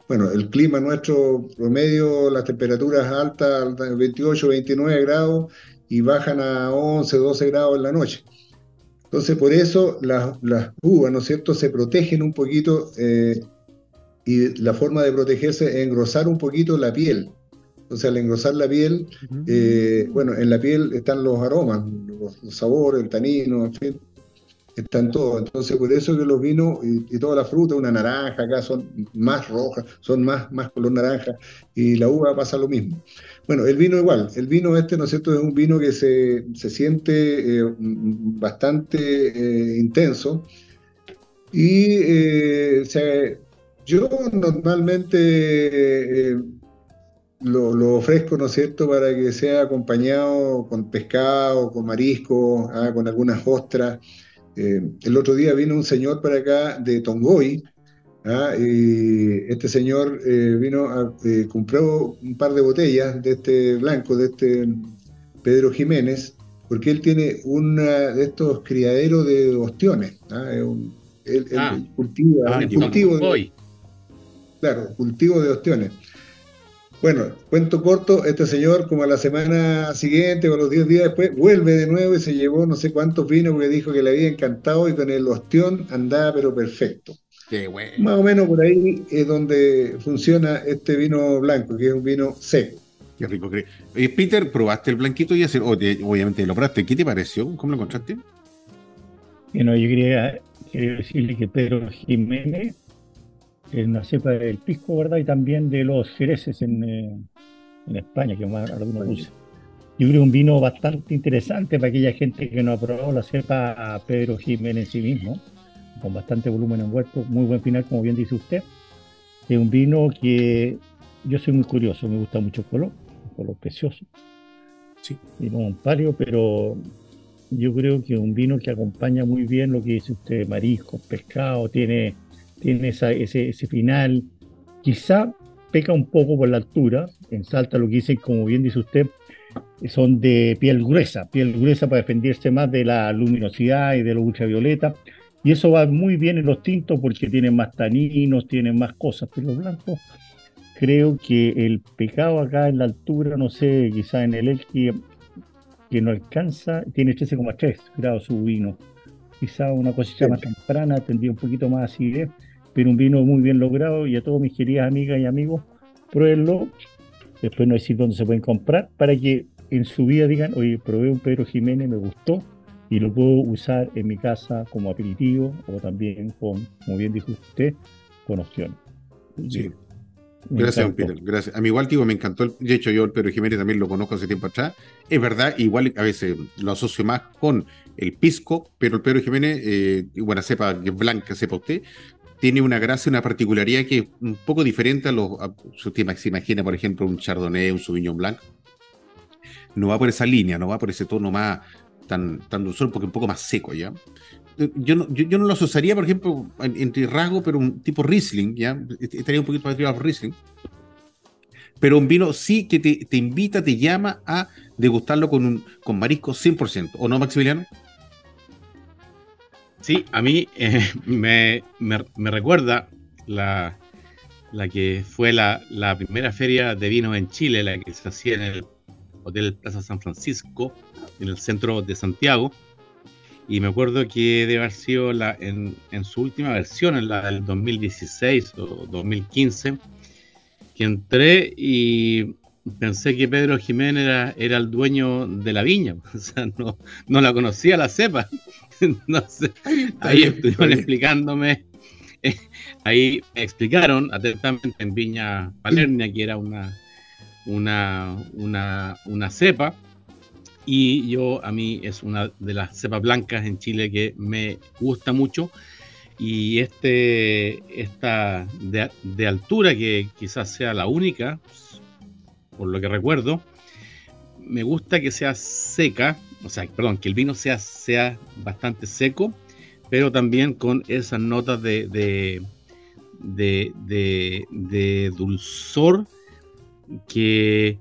bueno, el clima nuestro promedio, las temperaturas altas, 28, 29 grados, y bajan a 11, 12 grados en la noche. Entonces, por eso las, uvas, ¿no es cierto?, se protegen un poquito eh, y la forma de protegerse es engrosar un poquito la piel. Entonces, al engrosar la piel, eh, bueno, en la piel están los aromas, los, sabores, el tanino, en fin, están todos. Entonces, por eso que los vinos y, toda la fruta, una naranja acá son más rojas, son más, más color naranja, y la uva pasa lo mismo. Bueno, el vino igual, el vino este, ¿no es cierto?, es un vino que se, siente eh, bastante eh, intenso. Y eh, yo normalmente lo, ofrezco, ¿no es cierto?, para que sea acompañado con pescado, con marisco, ah, con algunas ostras. Eh, el otro día vino un señor para acá de Tongoy, ¿ah? y este señor eh, vino a eh, compró un par de botellas de este blanco, de este Pedro Jiménez, porque él tiene una de estos criaderos de ostiones. ¿ah? Un, ah. cultiva, cultivo de, claro, cultivo de ostiones. Bueno, cuento corto, este señor como a la semana siguiente o los 10 días después vuelve de nuevo y se llevó no sé cuántos vinos porque dijo que le había encantado y con el ostión andaba pero perfecto. Qué bueno. Más o menos por ahí es donde funciona este vino blanco, que es un vino seco. Qué rico. Eh, Peter, ¿probaste el blanquito y hacer, obviamente lo probaste? ¿Qué te pareció? ¿Cómo lo encontraste? Bueno, yo quería, quería decirle que Pedro Jiménez en la cepa del pisco, ¿verdad? Y también de los jereces en, eh, en España, que más algunos usan. Yo creo un vino bastante interesante para aquella gente que no ha probado la cepa Pedro Jiménez en sí mismo, con bastante volumen envuelto, muy buen final, como bien dice usted. Es un vino que yo soy muy curioso, me gusta mucho el color, un color precioso. Sí. Vino un palio, pero yo creo que es un vino que acompaña muy bien lo que dice usted, mariscos, pescado, tiene tiene ese, ese final. Quizá peca un poco por la altura, en Salta lo que dicen, como bien dice usted, son de piel gruesa, piel gruesa para defenderse más de la luminosidad y de lo ultravioleta. Y eso va muy bien en los tintos porque tienen más taninos, tienen más cosas, pero los blancos creo que el pecado acá en la altura, no sé, quizá en el Elqui, que no alcanza, tiene 13,3 grados su vino. Quizá una cosecha más temprana tendría un poquito más acidez un vino muy bien logrado y a todos mis queridas amigas y amigos, pruébenlo. Después no decir dónde se pueden comprar para que en su vida digan, oye, probé un Pedro Jiménez, me gustó y lo puedo usar en mi casa como aperitivo o también con, como bien dijo usted, con opciones. Sí. gracias, Peter. Gracias. A mí igual, digo, me encantó. de hecho, yo el Pedro Jiménez también lo conozco hace tiempo atrás. Es verdad, igual a veces lo asocio más con el pisco, pero el Pedro Jiménez, eh, buena cepa, que es blanca, sepa usted, tiene una gracia, una particularidad que es un poco diferente a los. A, se imagina, por ejemplo, un Chardonnay, un Sauvignon Blanc. No va por esa línea, no va por ese tono más tan, tan dulzor, porque un poco más seco, ¿ya? Yo no, yo, no lo asociaría, por ejemplo, entre rasgo, pero un tipo Riesling, ¿ya? Estaría un poquito más arriba Riesling. pero un vino sí que te, invita, te llama a degustarlo con, un, con marisco 100%, ¿o no, Maximiliano? Sí, a mí [LAUGHS] eh, me, recuerda la, la que fue la, la, primera feria de vino en Chile, la que se hacía en el Hotel Plaza San Francisco, en el centro de Santiago. Y me acuerdo que debe haber sido la, en, en su última versión, en la del 2016 o 2015, que entré y pensé que Pedro Jiménez era, era, el dueño de la viña, [LAUGHS] o sea, no, no la conocía la cepa. [LAUGHS] ahí estuvieron explicándome, eh, ahí me explicaron atentamente en Viña Palernia que era una, una, una, una cepa, y yo a mí es una de las cepas blancas en Chile que me gusta mucho y este, esta de, altura, que quizás sea la única, por lo que recuerdo, me gusta que sea seca, o sea, perdón, que el vino sea, sea bastante seco, pero también con esas notas de, de, de, de dulzor que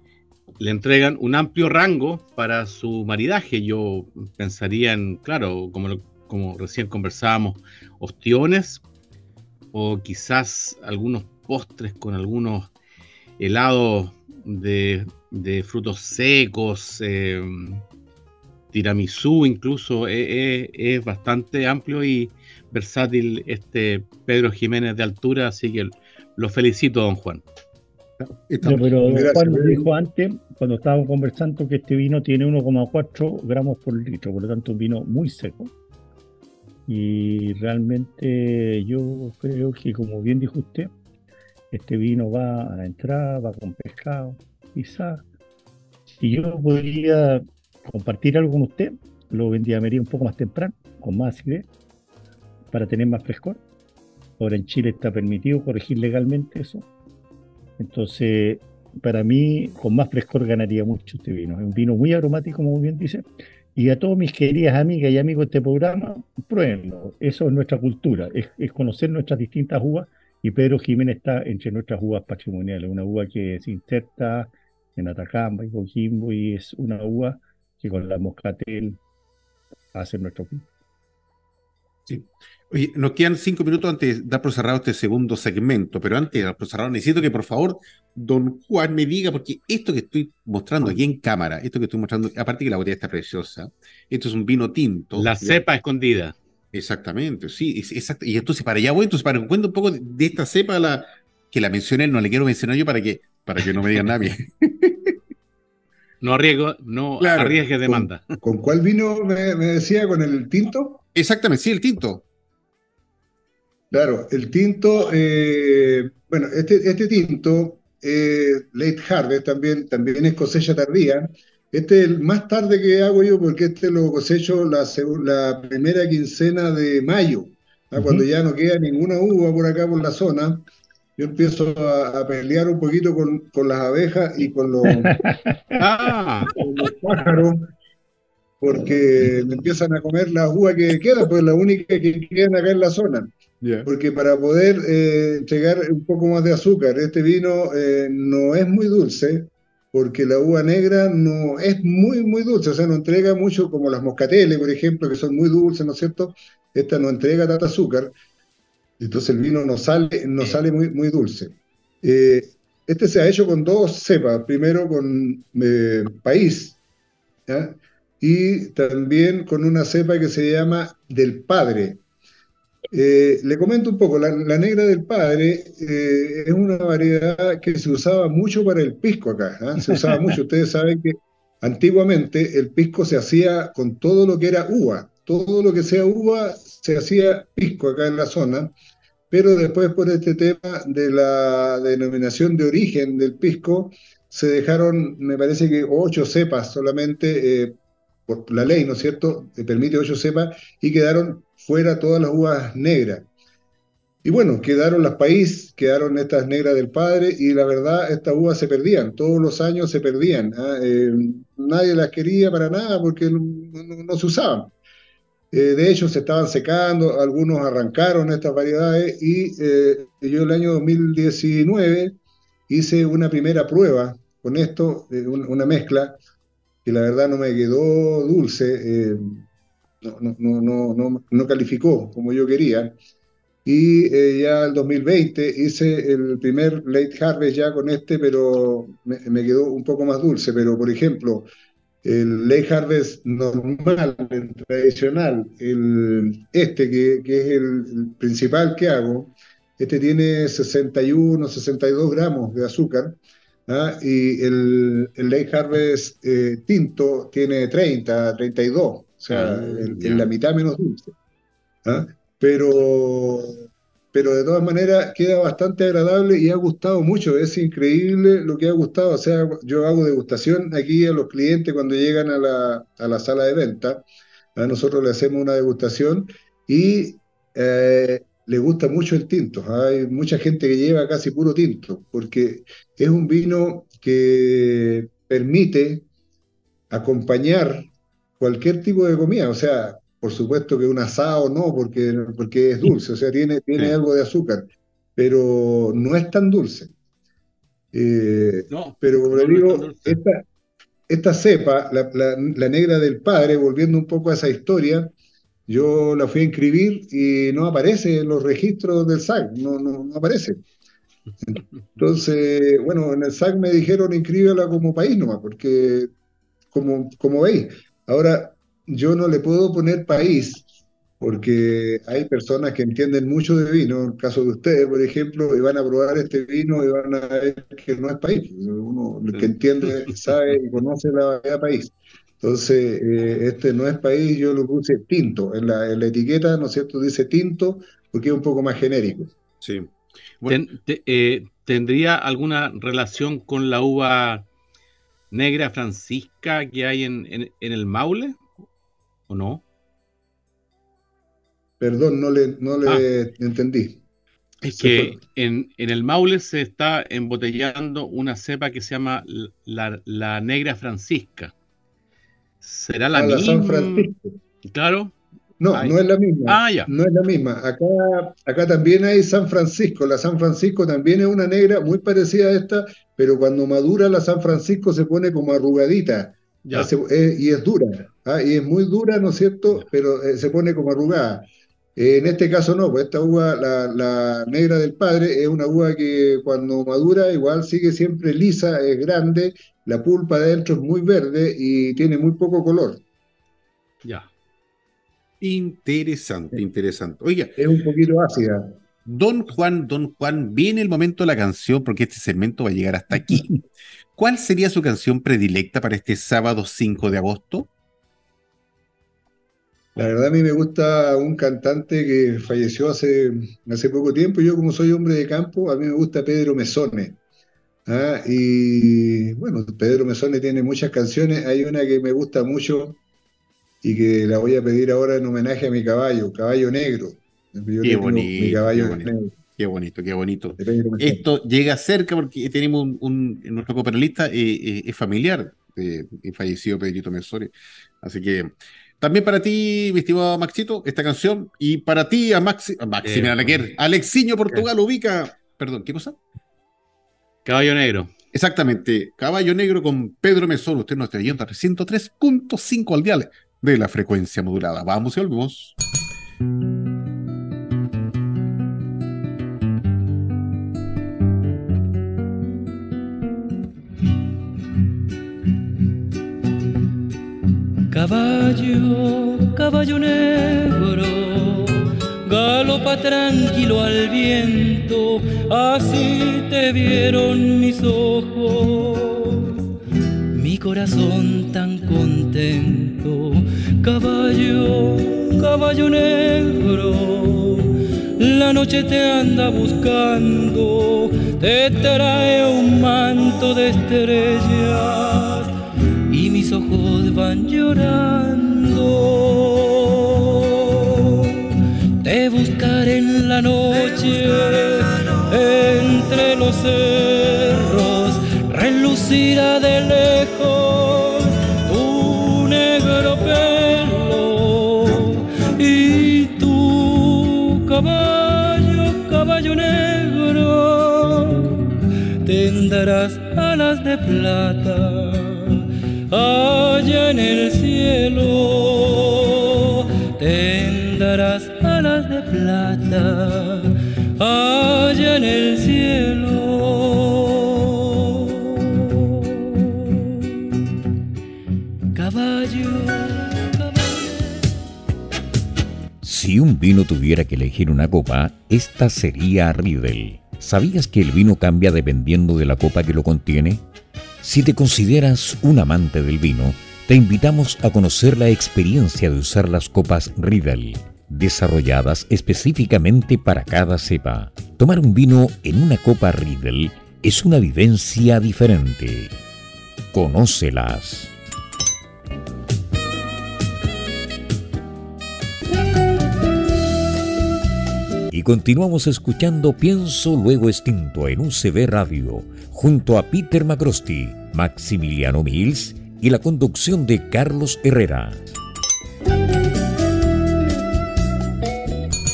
le entregan un amplio rango para su maridaje. Yo pensaría en, claro, como como recién conversábamos, ostiones o quizás algunos postres con algunos helados de, frutos secos, eh, tiramisú incluso, e, e, es, bastante amplio y versátil este Pedro Jiménez de altura, así que lo felicito, don Juan. pero Juan nos dijo antes, cuando estábamos conversando, que este vino tiene 1,4 gramos por litro, por lo tanto un vino muy seco. Y realmente yo creo que, como bien dijo usted, este vino va a la entrada, va con pescado, quizás. Si yo podría compartir algo con usted, lo vendría un poco más temprano, con más acidez, para tener más frescor. Ahora en Chile está permitido corregir legalmente eso. Entonces, para mí, con más frescor ganaría mucho este vino. Es un vino muy aromático, como bien dice, y a todos mis queridas amigas y amigos de este programa, pruébenlo. Eso es nuestra cultura, es, conocer nuestras distintas uvas. Y Pedro Jiménez está entre nuestras uvas patrimoniales, una uva que se inserta en Atacama y Coquimbo y es una uva que con la moscatel hace nuestro vino. Sí. Oye, nos quedan cinco minutos antes de dar por cerrado este segundo segmento, pero antes de dar por cerrado necesito que por favor don Juan me diga, porque esto que estoy mostrando aquí en cámara, esto que estoy mostrando, aparte que la botella está preciosa, esto es un vino tinto. La cepa escondida. Exactamente, sí, exacto. Y entonces para allá voy, entonces para que cuente un poco de, esta cepa la, que la mencioné, no le quiero mencionar yo para que, para que no me digan nadie. [LAUGHS] no arriesgo, no arriesgue demanda. ¿Con, cuál vino me decía? ¿Con el tinto? Exactamente, sí, el tinto. Claro, el tinto, eh, bueno, este, este tinto, eh, late harvest también, también es cosecha tardía. Este es el más tarde que hago yo porque este lo cosecho la, la primera quincena de mayo, ¿ah? cuando ya no queda ninguna uva por acá por la zona. Yo empiezo a, pelear un poquito con, con, las abejas y con los, [LAUGHS] ah. con los pájaros porque me empiezan a comer la uva que queda, pues la única que quedan acá en la zona. Porque para poder eh, entregar un poco más de azúcar, este vino eh, no es muy dulce, porque la uva negra no es muy, muy dulce, o sea, no entrega mucho como las moscateles, por ejemplo, que son muy dulces, ¿no es cierto? Esta no entrega tanta azúcar, entonces el vino no sale, no sale muy, muy dulce. Eh, este se ha hecho con dos cepas, primero con país, y también con una cepa que se llama del padre, eh, le comento un poco, la, negra del padre eh, es una variedad que se usaba mucho para el pisco acá, ¿ah? se usaba [LAUGHS] mucho. Ustedes saben que antiguamente el pisco se hacía con todo lo que era uva, todo lo que sea uva se hacía pisco acá en la zona, pero después por este tema de la denominación de origen del pisco, se dejaron, me parece que ocho cepas solamente, eh, por la ley, ¿no es cierto?, permite ocho cepas, y quedaron fuera todas las uvas negras. Y bueno, quedaron las país, quedaron estas negras del padre, y la verdad, estas uvas se perdían, todos los años se perdían. ¿ah? Eh, nadie las quería para nada porque no, se usaban. Eh, de hecho, se estaban secando, algunos arrancaron estas variedades, y eh, yo el año 2019 hice una primera prueba con esto, una mezcla, que la verdad no me quedó dulce, eh, no, no, no, no, calificó como yo quería. Y eh, ya el 2020 hice el primer late harvest ya con este, pero me, quedó un poco más dulce. Pero, por ejemplo, el late harvest normal, el tradicional, el, este que, que es el, principal que hago, este tiene 61, 62 gramos de azúcar. ¿ah? Y el, el late harvest eh, tinto tiene 30, 32, o sea, ah, en, la mitad menos dulce. ¿ah? pero, pero de todas maneras queda bastante agradable y ha gustado mucho. Es increíble lo que ha gustado. O sea, yo hago degustación aquí a los clientes cuando llegan a la, a la sala de venta. A nosotros le hacemos una degustación y eh, le gusta mucho el tinto. Hay mucha gente que lleva casi puro tinto, porque es un vino que permite acompañar cualquier tipo de comida. O sea, por supuesto que un asado no, porque, porque es dulce, o sea, tiene, tiene algo de azúcar, pero no es tan dulce. Eh, no, pero como le digo, esta, esta, cepa, la, la, negra del padre, volviendo un poco a esa historia, yo la fui a inscribir y no aparece en los registros del SAC, no, no, no aparece. Entonces, bueno, en el SAC me dijeron inscríbela como país nomás, porque como, como veis, ahora yo no le puedo poner país, porque hay personas que entienden mucho de vino, en el caso de ustedes, por ejemplo, y van a probar este vino y van a ver que no es país. Uno el que entiende, sabe y conoce la variedad país. Entonces, eh, este no es país, yo lo puse tinto. En la, en la, etiqueta, ¿no es cierto?, dice tinto, porque es un poco más genérico. Sí. Eh, ¿Tendría alguna relación con la uva negra francisca que hay en, en el Maule? ¿O no? Perdón, no le, no le ah. entendí. Es que en, el Maule se está embotellando una cepa que se llama la, Negra Francisca. ¿Será la misma? Ah, San Francisco. Claro. No, no es la misma. Ah, ya. No es la misma. Acá, acá también hay San Francisco. La San Francisco también es una negra muy parecida a esta, pero cuando madura la San Francisco se pone como arrugadita. Eh, y es dura, ¿ah? y es muy dura, ¿no es cierto? Pero eh, se pone como arrugada. en este caso no, pues esta uva, la, negra del padre, es una uva que cuando madura igual sigue siempre lisa, es grande, la pulpa de adentro es muy verde y tiene muy poco color. Ya. Interesante, interesante. Oiga. Es un poquito ácida. Don Juan, Don Juan, viene el momento de la canción porque este segmento va a llegar hasta aquí. [LAUGHS] ¿Cuál sería su canción predilecta para este sábado 5 de agosto? La verdad a mí me gusta un cantante que falleció hace, hace poco tiempo. Yo como soy hombre de campo, a mí me gusta Pedro Mesone. ¿ah? Y bueno, Pedro Mesone tiene muchas canciones. Hay una que me gusta mucho y que la voy a pedir ahora en homenaje a mi caballo, Caballo Negro. qué bonito, mi caballo Negro. Qué bonito, qué bonito. Esto llega cerca porque tenemos un, nuestro cooperalista eh, eh, es familiar de, fallecido Pedrito Mesore. Así que también para ti, mi estimado Maxito, esta canción. Y para ti, a Maxi, a Maxi, eh, Alexiño Portugal, ubica. Perdón, ¿qué cosa? Caballo Negro. Exactamente, Caballo Negro con Pedro Mesón. Usted nos está yendo a 103.5 al dial de la frecuencia modulada. Vamos y volvemos. Caballo, caballo negro, galopa tranquilo al viento, así te vieron mis ojos, mi corazón tan contento. Caballo, caballo negro, la noche te anda buscando, te trae un manto de estrellas mis ojos van llorando. Te buscaré en la noche entre los cerros, relucirá de lejos tu negro pelo y tu caballo, caballo negro, te tendrás alas de plata allá en el cielo. Tendrás alas de plata allá en el cielo. Caballo, caballo. Si un vino tuviera que elegir una copa, esta sería Riedel. ¿Sabías que el vino cambia dependiendo de la copa que lo contiene? Si te consideras un amante del vino, te invitamos a conocer la experiencia de usar las copas Riedel, desarrolladas específicamente para cada cepa. Tomar un vino en una copa Riedel es una vivencia diferente. Conócelas. Y continuamos escuchando Pienso Luego Extinto en UCB Radio, junto a Peter Macrosti, Maximiliano Mills y la conducción de Carlos Herrera.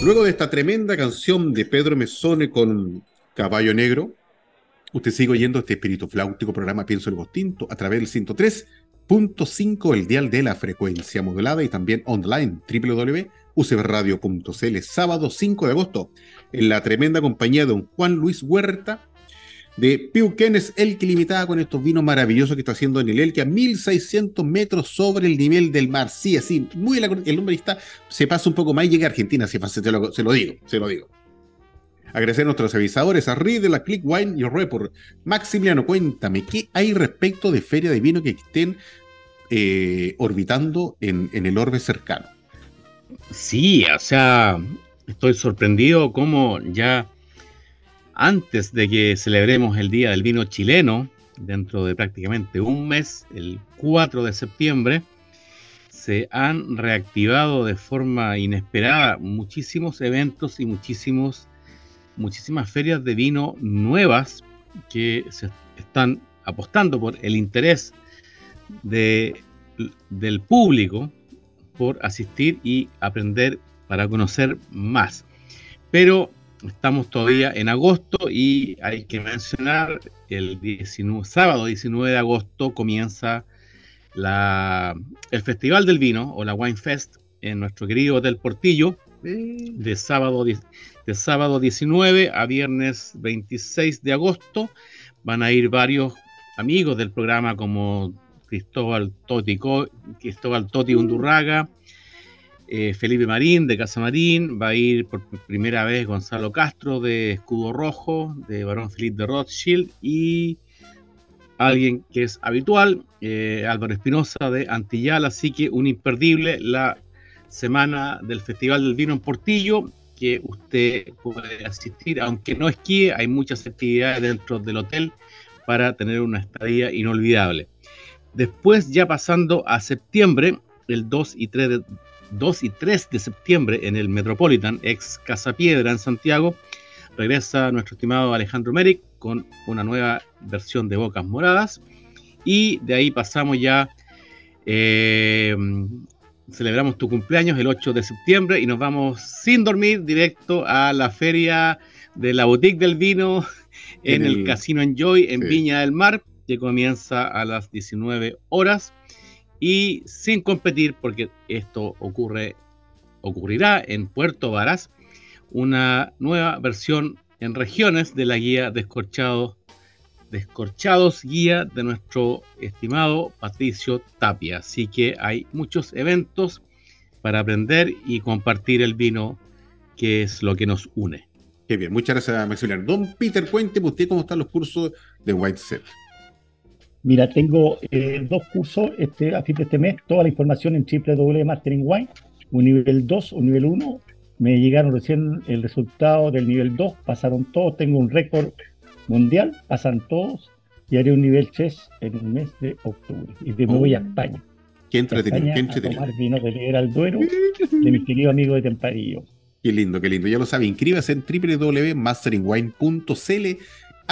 Luego de esta tremenda canción de Pedro Mesone con Caballo Negro, usted sigue oyendo este espíritu flautico programa Pienso Luego Extinto a través del 103.5, el dial de la frecuencia modulada y también online, www ucbradio.cl, sábado 5 de agosto, en la tremenda compañía de don Juan Luis Huerta, de Piuquenes Elque Limitada, con estos vinos maravillosos que está haciendo en el Elque, a 1600 metros sobre el nivel del mar. Sí, así, muy el nombre está, se pasa un poco más y llega a Argentina, se, se, lo, digo, se lo digo. Agradecer a nuestros avisadores, a de la Click Wine y Report. Maximiliano, cuéntame, ¿qué hay respecto de feria de vino que estén eh, orbitando en, en el orbe cercano? Sí, o sea, estoy sorprendido como ya antes de que celebremos el Día del Vino Chileno, dentro de prácticamente un mes, el 4 de septiembre, se han reactivado de forma inesperada muchísimos eventos y muchísimos, muchísimas ferias de vino nuevas que se están apostando por el interés de, del público por asistir y aprender para conocer más. Pero estamos todavía en agosto y hay que mencionar el 19, sábado 19 de agosto comienza la, el Festival del Vino o la Wine Fest en nuestro querido Hotel Portillo de sábado, de sábado 19 a viernes 26 de agosto. Van a ir varios amigos del programa como Cristóbal Toti, Cristóbal Toti Undurraga, eh, Felipe Marín de Casa Marín, va a ir por primera vez Gonzalo Castro de Escudo Rojo, de Barón Felipe de Rothschild y alguien que es habitual, eh, Álvaro Espinosa de Antillal, así que un imperdible la semana del Festival del Vino en Portillo, que usted puede asistir, aunque no esquíe, hay muchas actividades dentro del hotel para tener una estadía inolvidable. Después, ya pasando a septiembre, el 2 y 3 de, 2 y 3 de septiembre en el Metropolitan, ex Casa Piedra en Santiago, regresa nuestro estimado Alejandro Merrick con una nueva versión de Bocas Moradas. Y de ahí pasamos ya, eh, celebramos tu cumpleaños el 8 de septiembre y nos vamos sin dormir directo a la feria de la Boutique del Vino en, el, Casino Enjoy en Viña del Mar que comienza a las 19 horas y sin competir, porque esto ocurre, ocurrirá en Puerto Varas, una nueva versión en regiones de la guía Descorchados, Descorchados guía de nuestro estimado Patricio Tapia. Así que hay muchos eventos para aprender y compartir el vino, que es lo que nos une. Qué bien, muchas gracias, Maximiliano. Don Peter, cuénteme usted cómo están los cursos de White Set. Mira, tengo eh, dos cursos este, a fin de este mes, toda la información en www.mastering un nivel 2, un nivel 1. Me llegaron recién el resultado del nivel 2, pasaron todos, tengo un récord mundial, pasan todos y haré un nivel 3 en el mes de octubre. Y me voy a oh. España. Qué entretenido, qué entretenido. A tomar vino de Ribera al Duero [LAUGHS] de mis queridos amigos de Temparillo. Qué lindo, qué lindo. Ya lo sabe, inscríbase en www.masteringwine.cl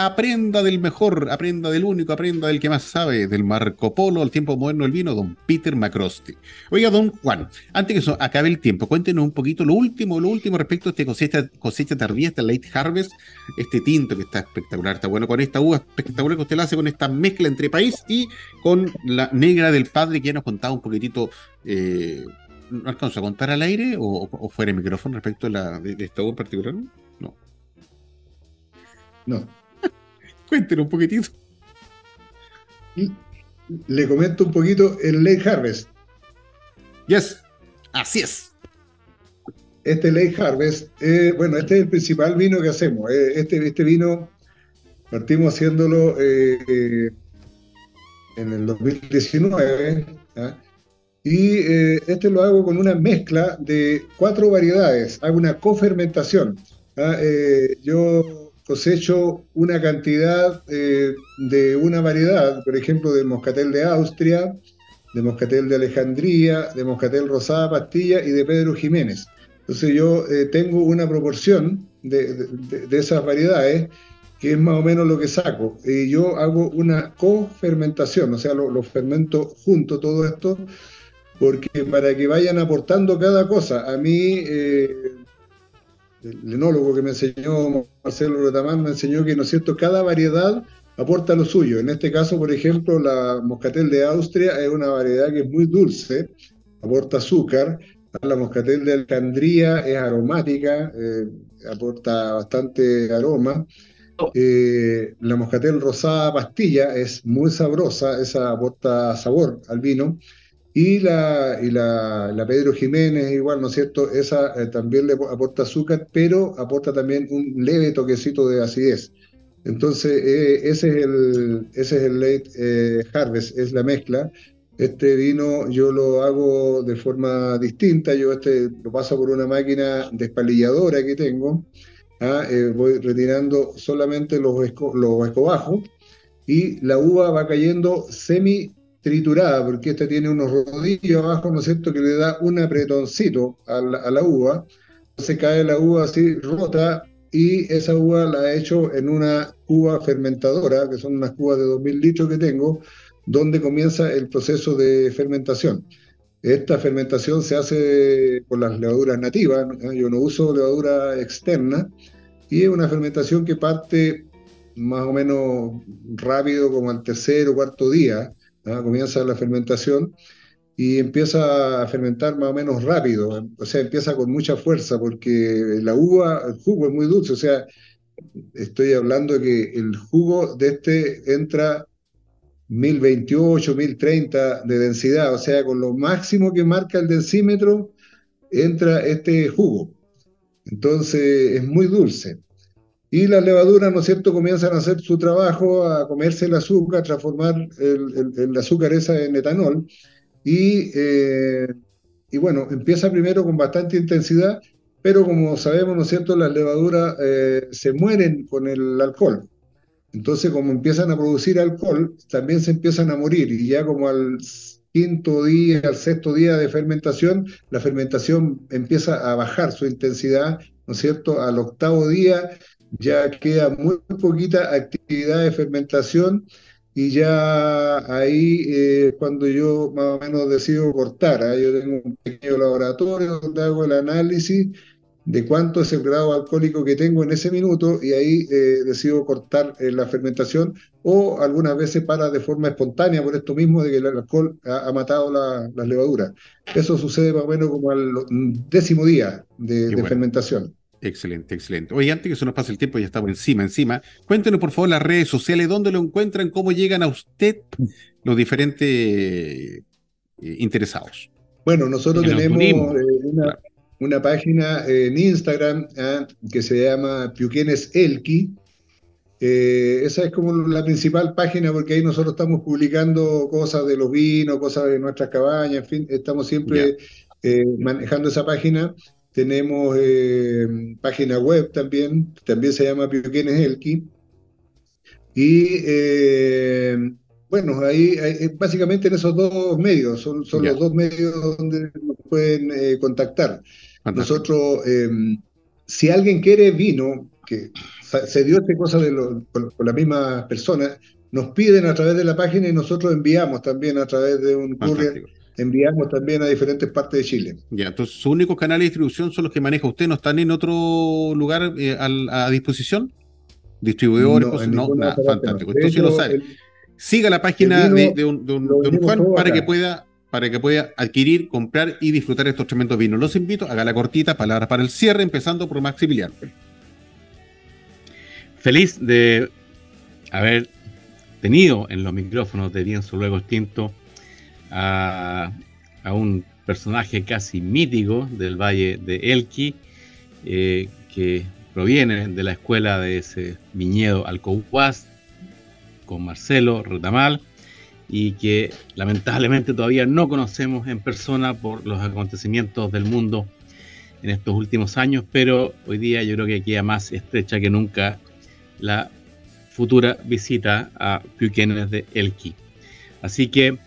aprenda del mejor, aprenda del único, aprenda del que más sabe, del Marco Polo, al tiempo moderno del vino, don Peter Macrosti. Oiga, don Juan, antes que eso acabe el tiempo, cuéntenos un poquito lo último, lo último respecto a este cosecha, cosecha tardía, esta late harvest, este tinto que está espectacular, está bueno con esta uva espectacular que usted la hace con esta mezcla entre país y con la negra del padre que ya nos contaba un poquitito. Eh, ¿No alcanzó a contar al aire o, fuera el micrófono respecto a la, de, esta uva en particular? No. No. Cuéntenos un poquitito. Le comento un poquito el Late Harvest. Yes, así es. Este Late Harvest, eh, bueno, este es el principal vino que hacemos. Eh, este, este vino partimos haciéndolo eh, en el 2019. ¿ah? Y este lo hago con una mezcla de cuatro variedades. Hago una cofermentación. ¿ah? yo cosecho una cantidad eh, de una variedad, por ejemplo, de moscatel de Austria, de moscatel de Alejandría, de moscatel rosada pastilla y de Pedro Jiménez. Entonces yo eh, tengo una proporción de, esas variedades que es más o menos lo que saco. Y yo hago una cofermentación, o sea, lo, fermento junto todo esto, porque para que vayan aportando cada cosa. A mí eh, el enólogo que me enseñó, Marcelo Rotamán, me enseñó que, ¿no es cierto?, cada variedad aporta lo suyo. En este caso, por ejemplo, la moscatel de Austria es una variedad que es muy dulce, aporta azúcar. La moscatel de Alcandría es aromática, eh, aporta bastante aroma. Eh, la moscatel rosada pastilla es muy sabrosa, esa aporta sabor al vino. Y la, y la, Pedro Jiménez, igual, ¿no es cierto? Esa eh, también le aporta azúcar, pero aporta también un leve toquecito de acidez. Entonces, eh, ese, es el, ese es el late eh, harvest, es la mezcla. Este vino yo lo hago de forma distinta, yo este lo paso por una máquina despalilladora que tengo, ¿ah? voy retirando solamente los, los escobajos y la uva va cayendo semi triturada, porque esta tiene unos rodillos abajo, ¿no es cierto?, que le da un apretoncito a la, a la uva. Se cae la uva así rota y esa uva la he hecho en una cuba fermentadora, que son unas cubas de 2000 litros que tengo, donde comienza el proceso de fermentación. Esta fermentación se hace con las levaduras nativas, yo no uso levadura externa, y es una fermentación que parte más o menos rápido, como al tercer o cuarto día, ¿ah? comienza la fermentación y empieza a fermentar más o menos rápido, o sea, empieza con mucha fuerza porque la uva, el jugo es muy dulce, o sea, estoy hablando que el jugo de este entra 1028, 1030 de densidad, o sea, con lo máximo que marca el densímetro entra este jugo. Entonces es muy dulce. Y las levaduras, ¿no es cierto?, comienzan a hacer su trabajo, a comerse el azúcar, a transformar el, azúcar esa en etanol. Y, eh, y, bueno, empieza primero con bastante intensidad, pero como sabemos, ¿no es cierto?, las levaduras eh, se mueren con el alcohol. Entonces, como empiezan a producir alcohol, también se empiezan a morir. Y ya como al quinto día, al sexto día de fermentación, la fermentación empieza a bajar su intensidad, ¿no es cierto? Al octavo día ya queda muy poquita actividad de fermentación y ya ahí eh, cuando yo más o menos decido cortar, ¿ah? yo tengo un pequeño laboratorio donde hago el análisis de cuánto es el grado alcohólico que tengo en ese minuto y ahí eh, decido cortar eh, la fermentación o algunas veces para de forma espontánea por esto mismo de que el alcohol ha, matado las levaduras. Eso sucede más o menos como al décimo día de, fermentación. Excelente, excelente. Oye, antes que se nos pase el tiempo, ya estamos encima, encima. Cuéntenos, por favor, las redes sociales, dónde lo encuentran, cómo llegan a usted los diferentes eh, interesados. Bueno, nosotros tenemos eh, una, página en Instagram ah, que se llama Piuquenes Elki. Eh, esa es como la principal página porque ahí nosotros estamos publicando cosas de los vinos, cosas de nuestras cabañas, en fin, estamos siempre manejando esa página. Tenemos eh, página web también, también se llama Pioquenes Elki. Y eh, bueno, ahí, básicamente en esos dos medios, son, son los dos medios donde nos pueden eh, contactar. Nosotros, em, si alguien quiere vino, que se dio esta cosa de con, las mismas personas, nos piden a través de la página y nosotros enviamos también a través de un courier, enviamos también a diferentes partes de Chile. Ya, entonces sus únicos canales de distribución son los que maneja usted, ¿no están en otro lugar eh, a, disposición? Distribuidores, no, no fantástico. Entonces lo sabe. Siga la página de, un, Juan para que pueda para que pueda adquirir, comprar y disfrutar estos tremendos vinos. Los invito, haga la cortita, palabras para el cierre, empezando por Maximiliano. Feliz de haber tenido en los micrófonos de Bien Luego Extinto a, un personaje casi mítico del Valle de Elqui, eh, que proviene de la escuela de ese viñedo Alcohuas, con Marcelo Retamal, y que lamentablemente todavía no conocemos en persona por los acontecimientos del mundo en estos últimos años, pero hoy día yo creo que queda más estrecha que nunca la futura visita a Buchanan de Elqui. Así que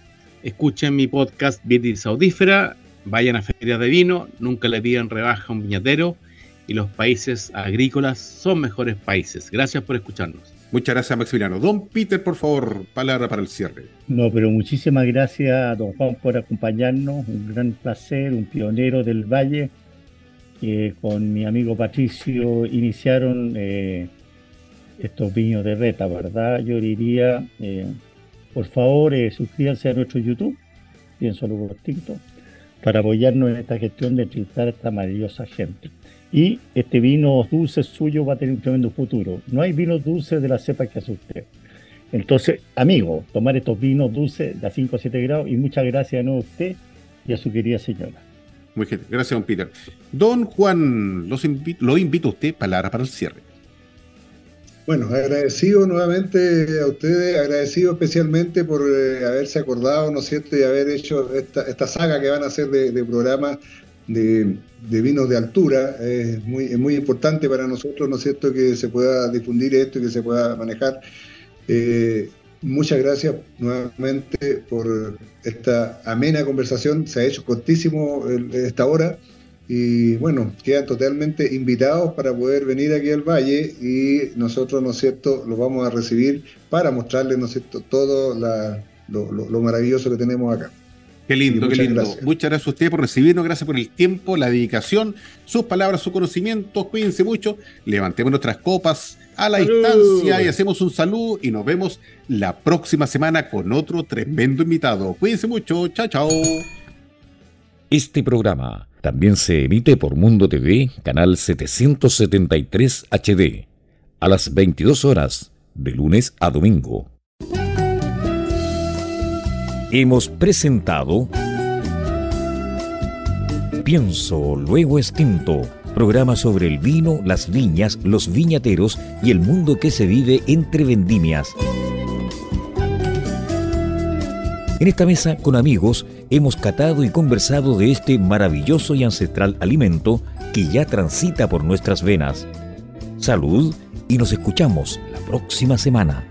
escuchen mi podcast Vitis Saudífera, vayan a ferias de vino, nunca le pidan rebaja a un viñatero y los países agrícolas son mejores países. Gracias por escucharnos. Muchas gracias, Maximiliano. Don Peter, por favor, palabra para el cierre. No, pero muchísimas gracias, don Juan, por acompañarnos. Un gran placer, un pionero del Valle, que con mi amigo Patricio iniciaron eh, estos viños de reta, ¿verdad? Yo diría, eh, por favor, eh, suscríbanse a nuestro YouTube, Pienso Luego Extinto, para apoyarnos en esta gestión de entrevistar a esta maravillosa gente. Y este vino dulce suyo va a tener un tremendo futuro. No hay vinos dulces de la cepa que hace usted. Entonces, amigo, tomar estos vinos dulces de a 5 a 7 grados y muchas gracias a usted y a su querida señora. Muy bien, gracias, don Peter. Don Juan, los lo invito a usted, palabra para el cierre. Bueno, agradecido nuevamente a ustedes, agradecido especialmente por eh, haberse acordado, ¿no es cierto?, y haber hecho esta, saga que van a hacer de, de programas de, vinos de altura. Es muy, muy importante para nosotros, ¿no es cierto?, que se pueda difundir esto y que se pueda manejar. Eh, muchas gracias nuevamente por esta amena conversación. Se ha hecho cortísimo esta hora. Y bueno, quedan totalmente invitados para poder venir aquí al valle y nosotros, ¿no es cierto?, los vamos a recibir para mostrarles, ¿no es cierto?, todo lo maravilloso que tenemos acá. Qué lindo, qué lindo. Muchas gracias a usted por recibirnos, gracias por el tiempo, la dedicación, sus palabras, su conocimiento. Cuídense mucho, levantemos nuestras copas a la distancia y hacemos un saludo y nos vemos la próxima semana con otro tremendo invitado. Cuídense mucho, chao, chao. Este programa también se emite por Mundo TV, canal 773 HD, a las 22 horas, de lunes a domingo hemos presentado Pienso, luego extinto, programa sobre el vino, las viñas, los viñateros y el mundo que se vive entre vendimias. En esta mesa con amigos hemos catado y conversado de este maravilloso y ancestral alimento que ya transita por nuestras venas. Salud y nos escuchamos la próxima semana.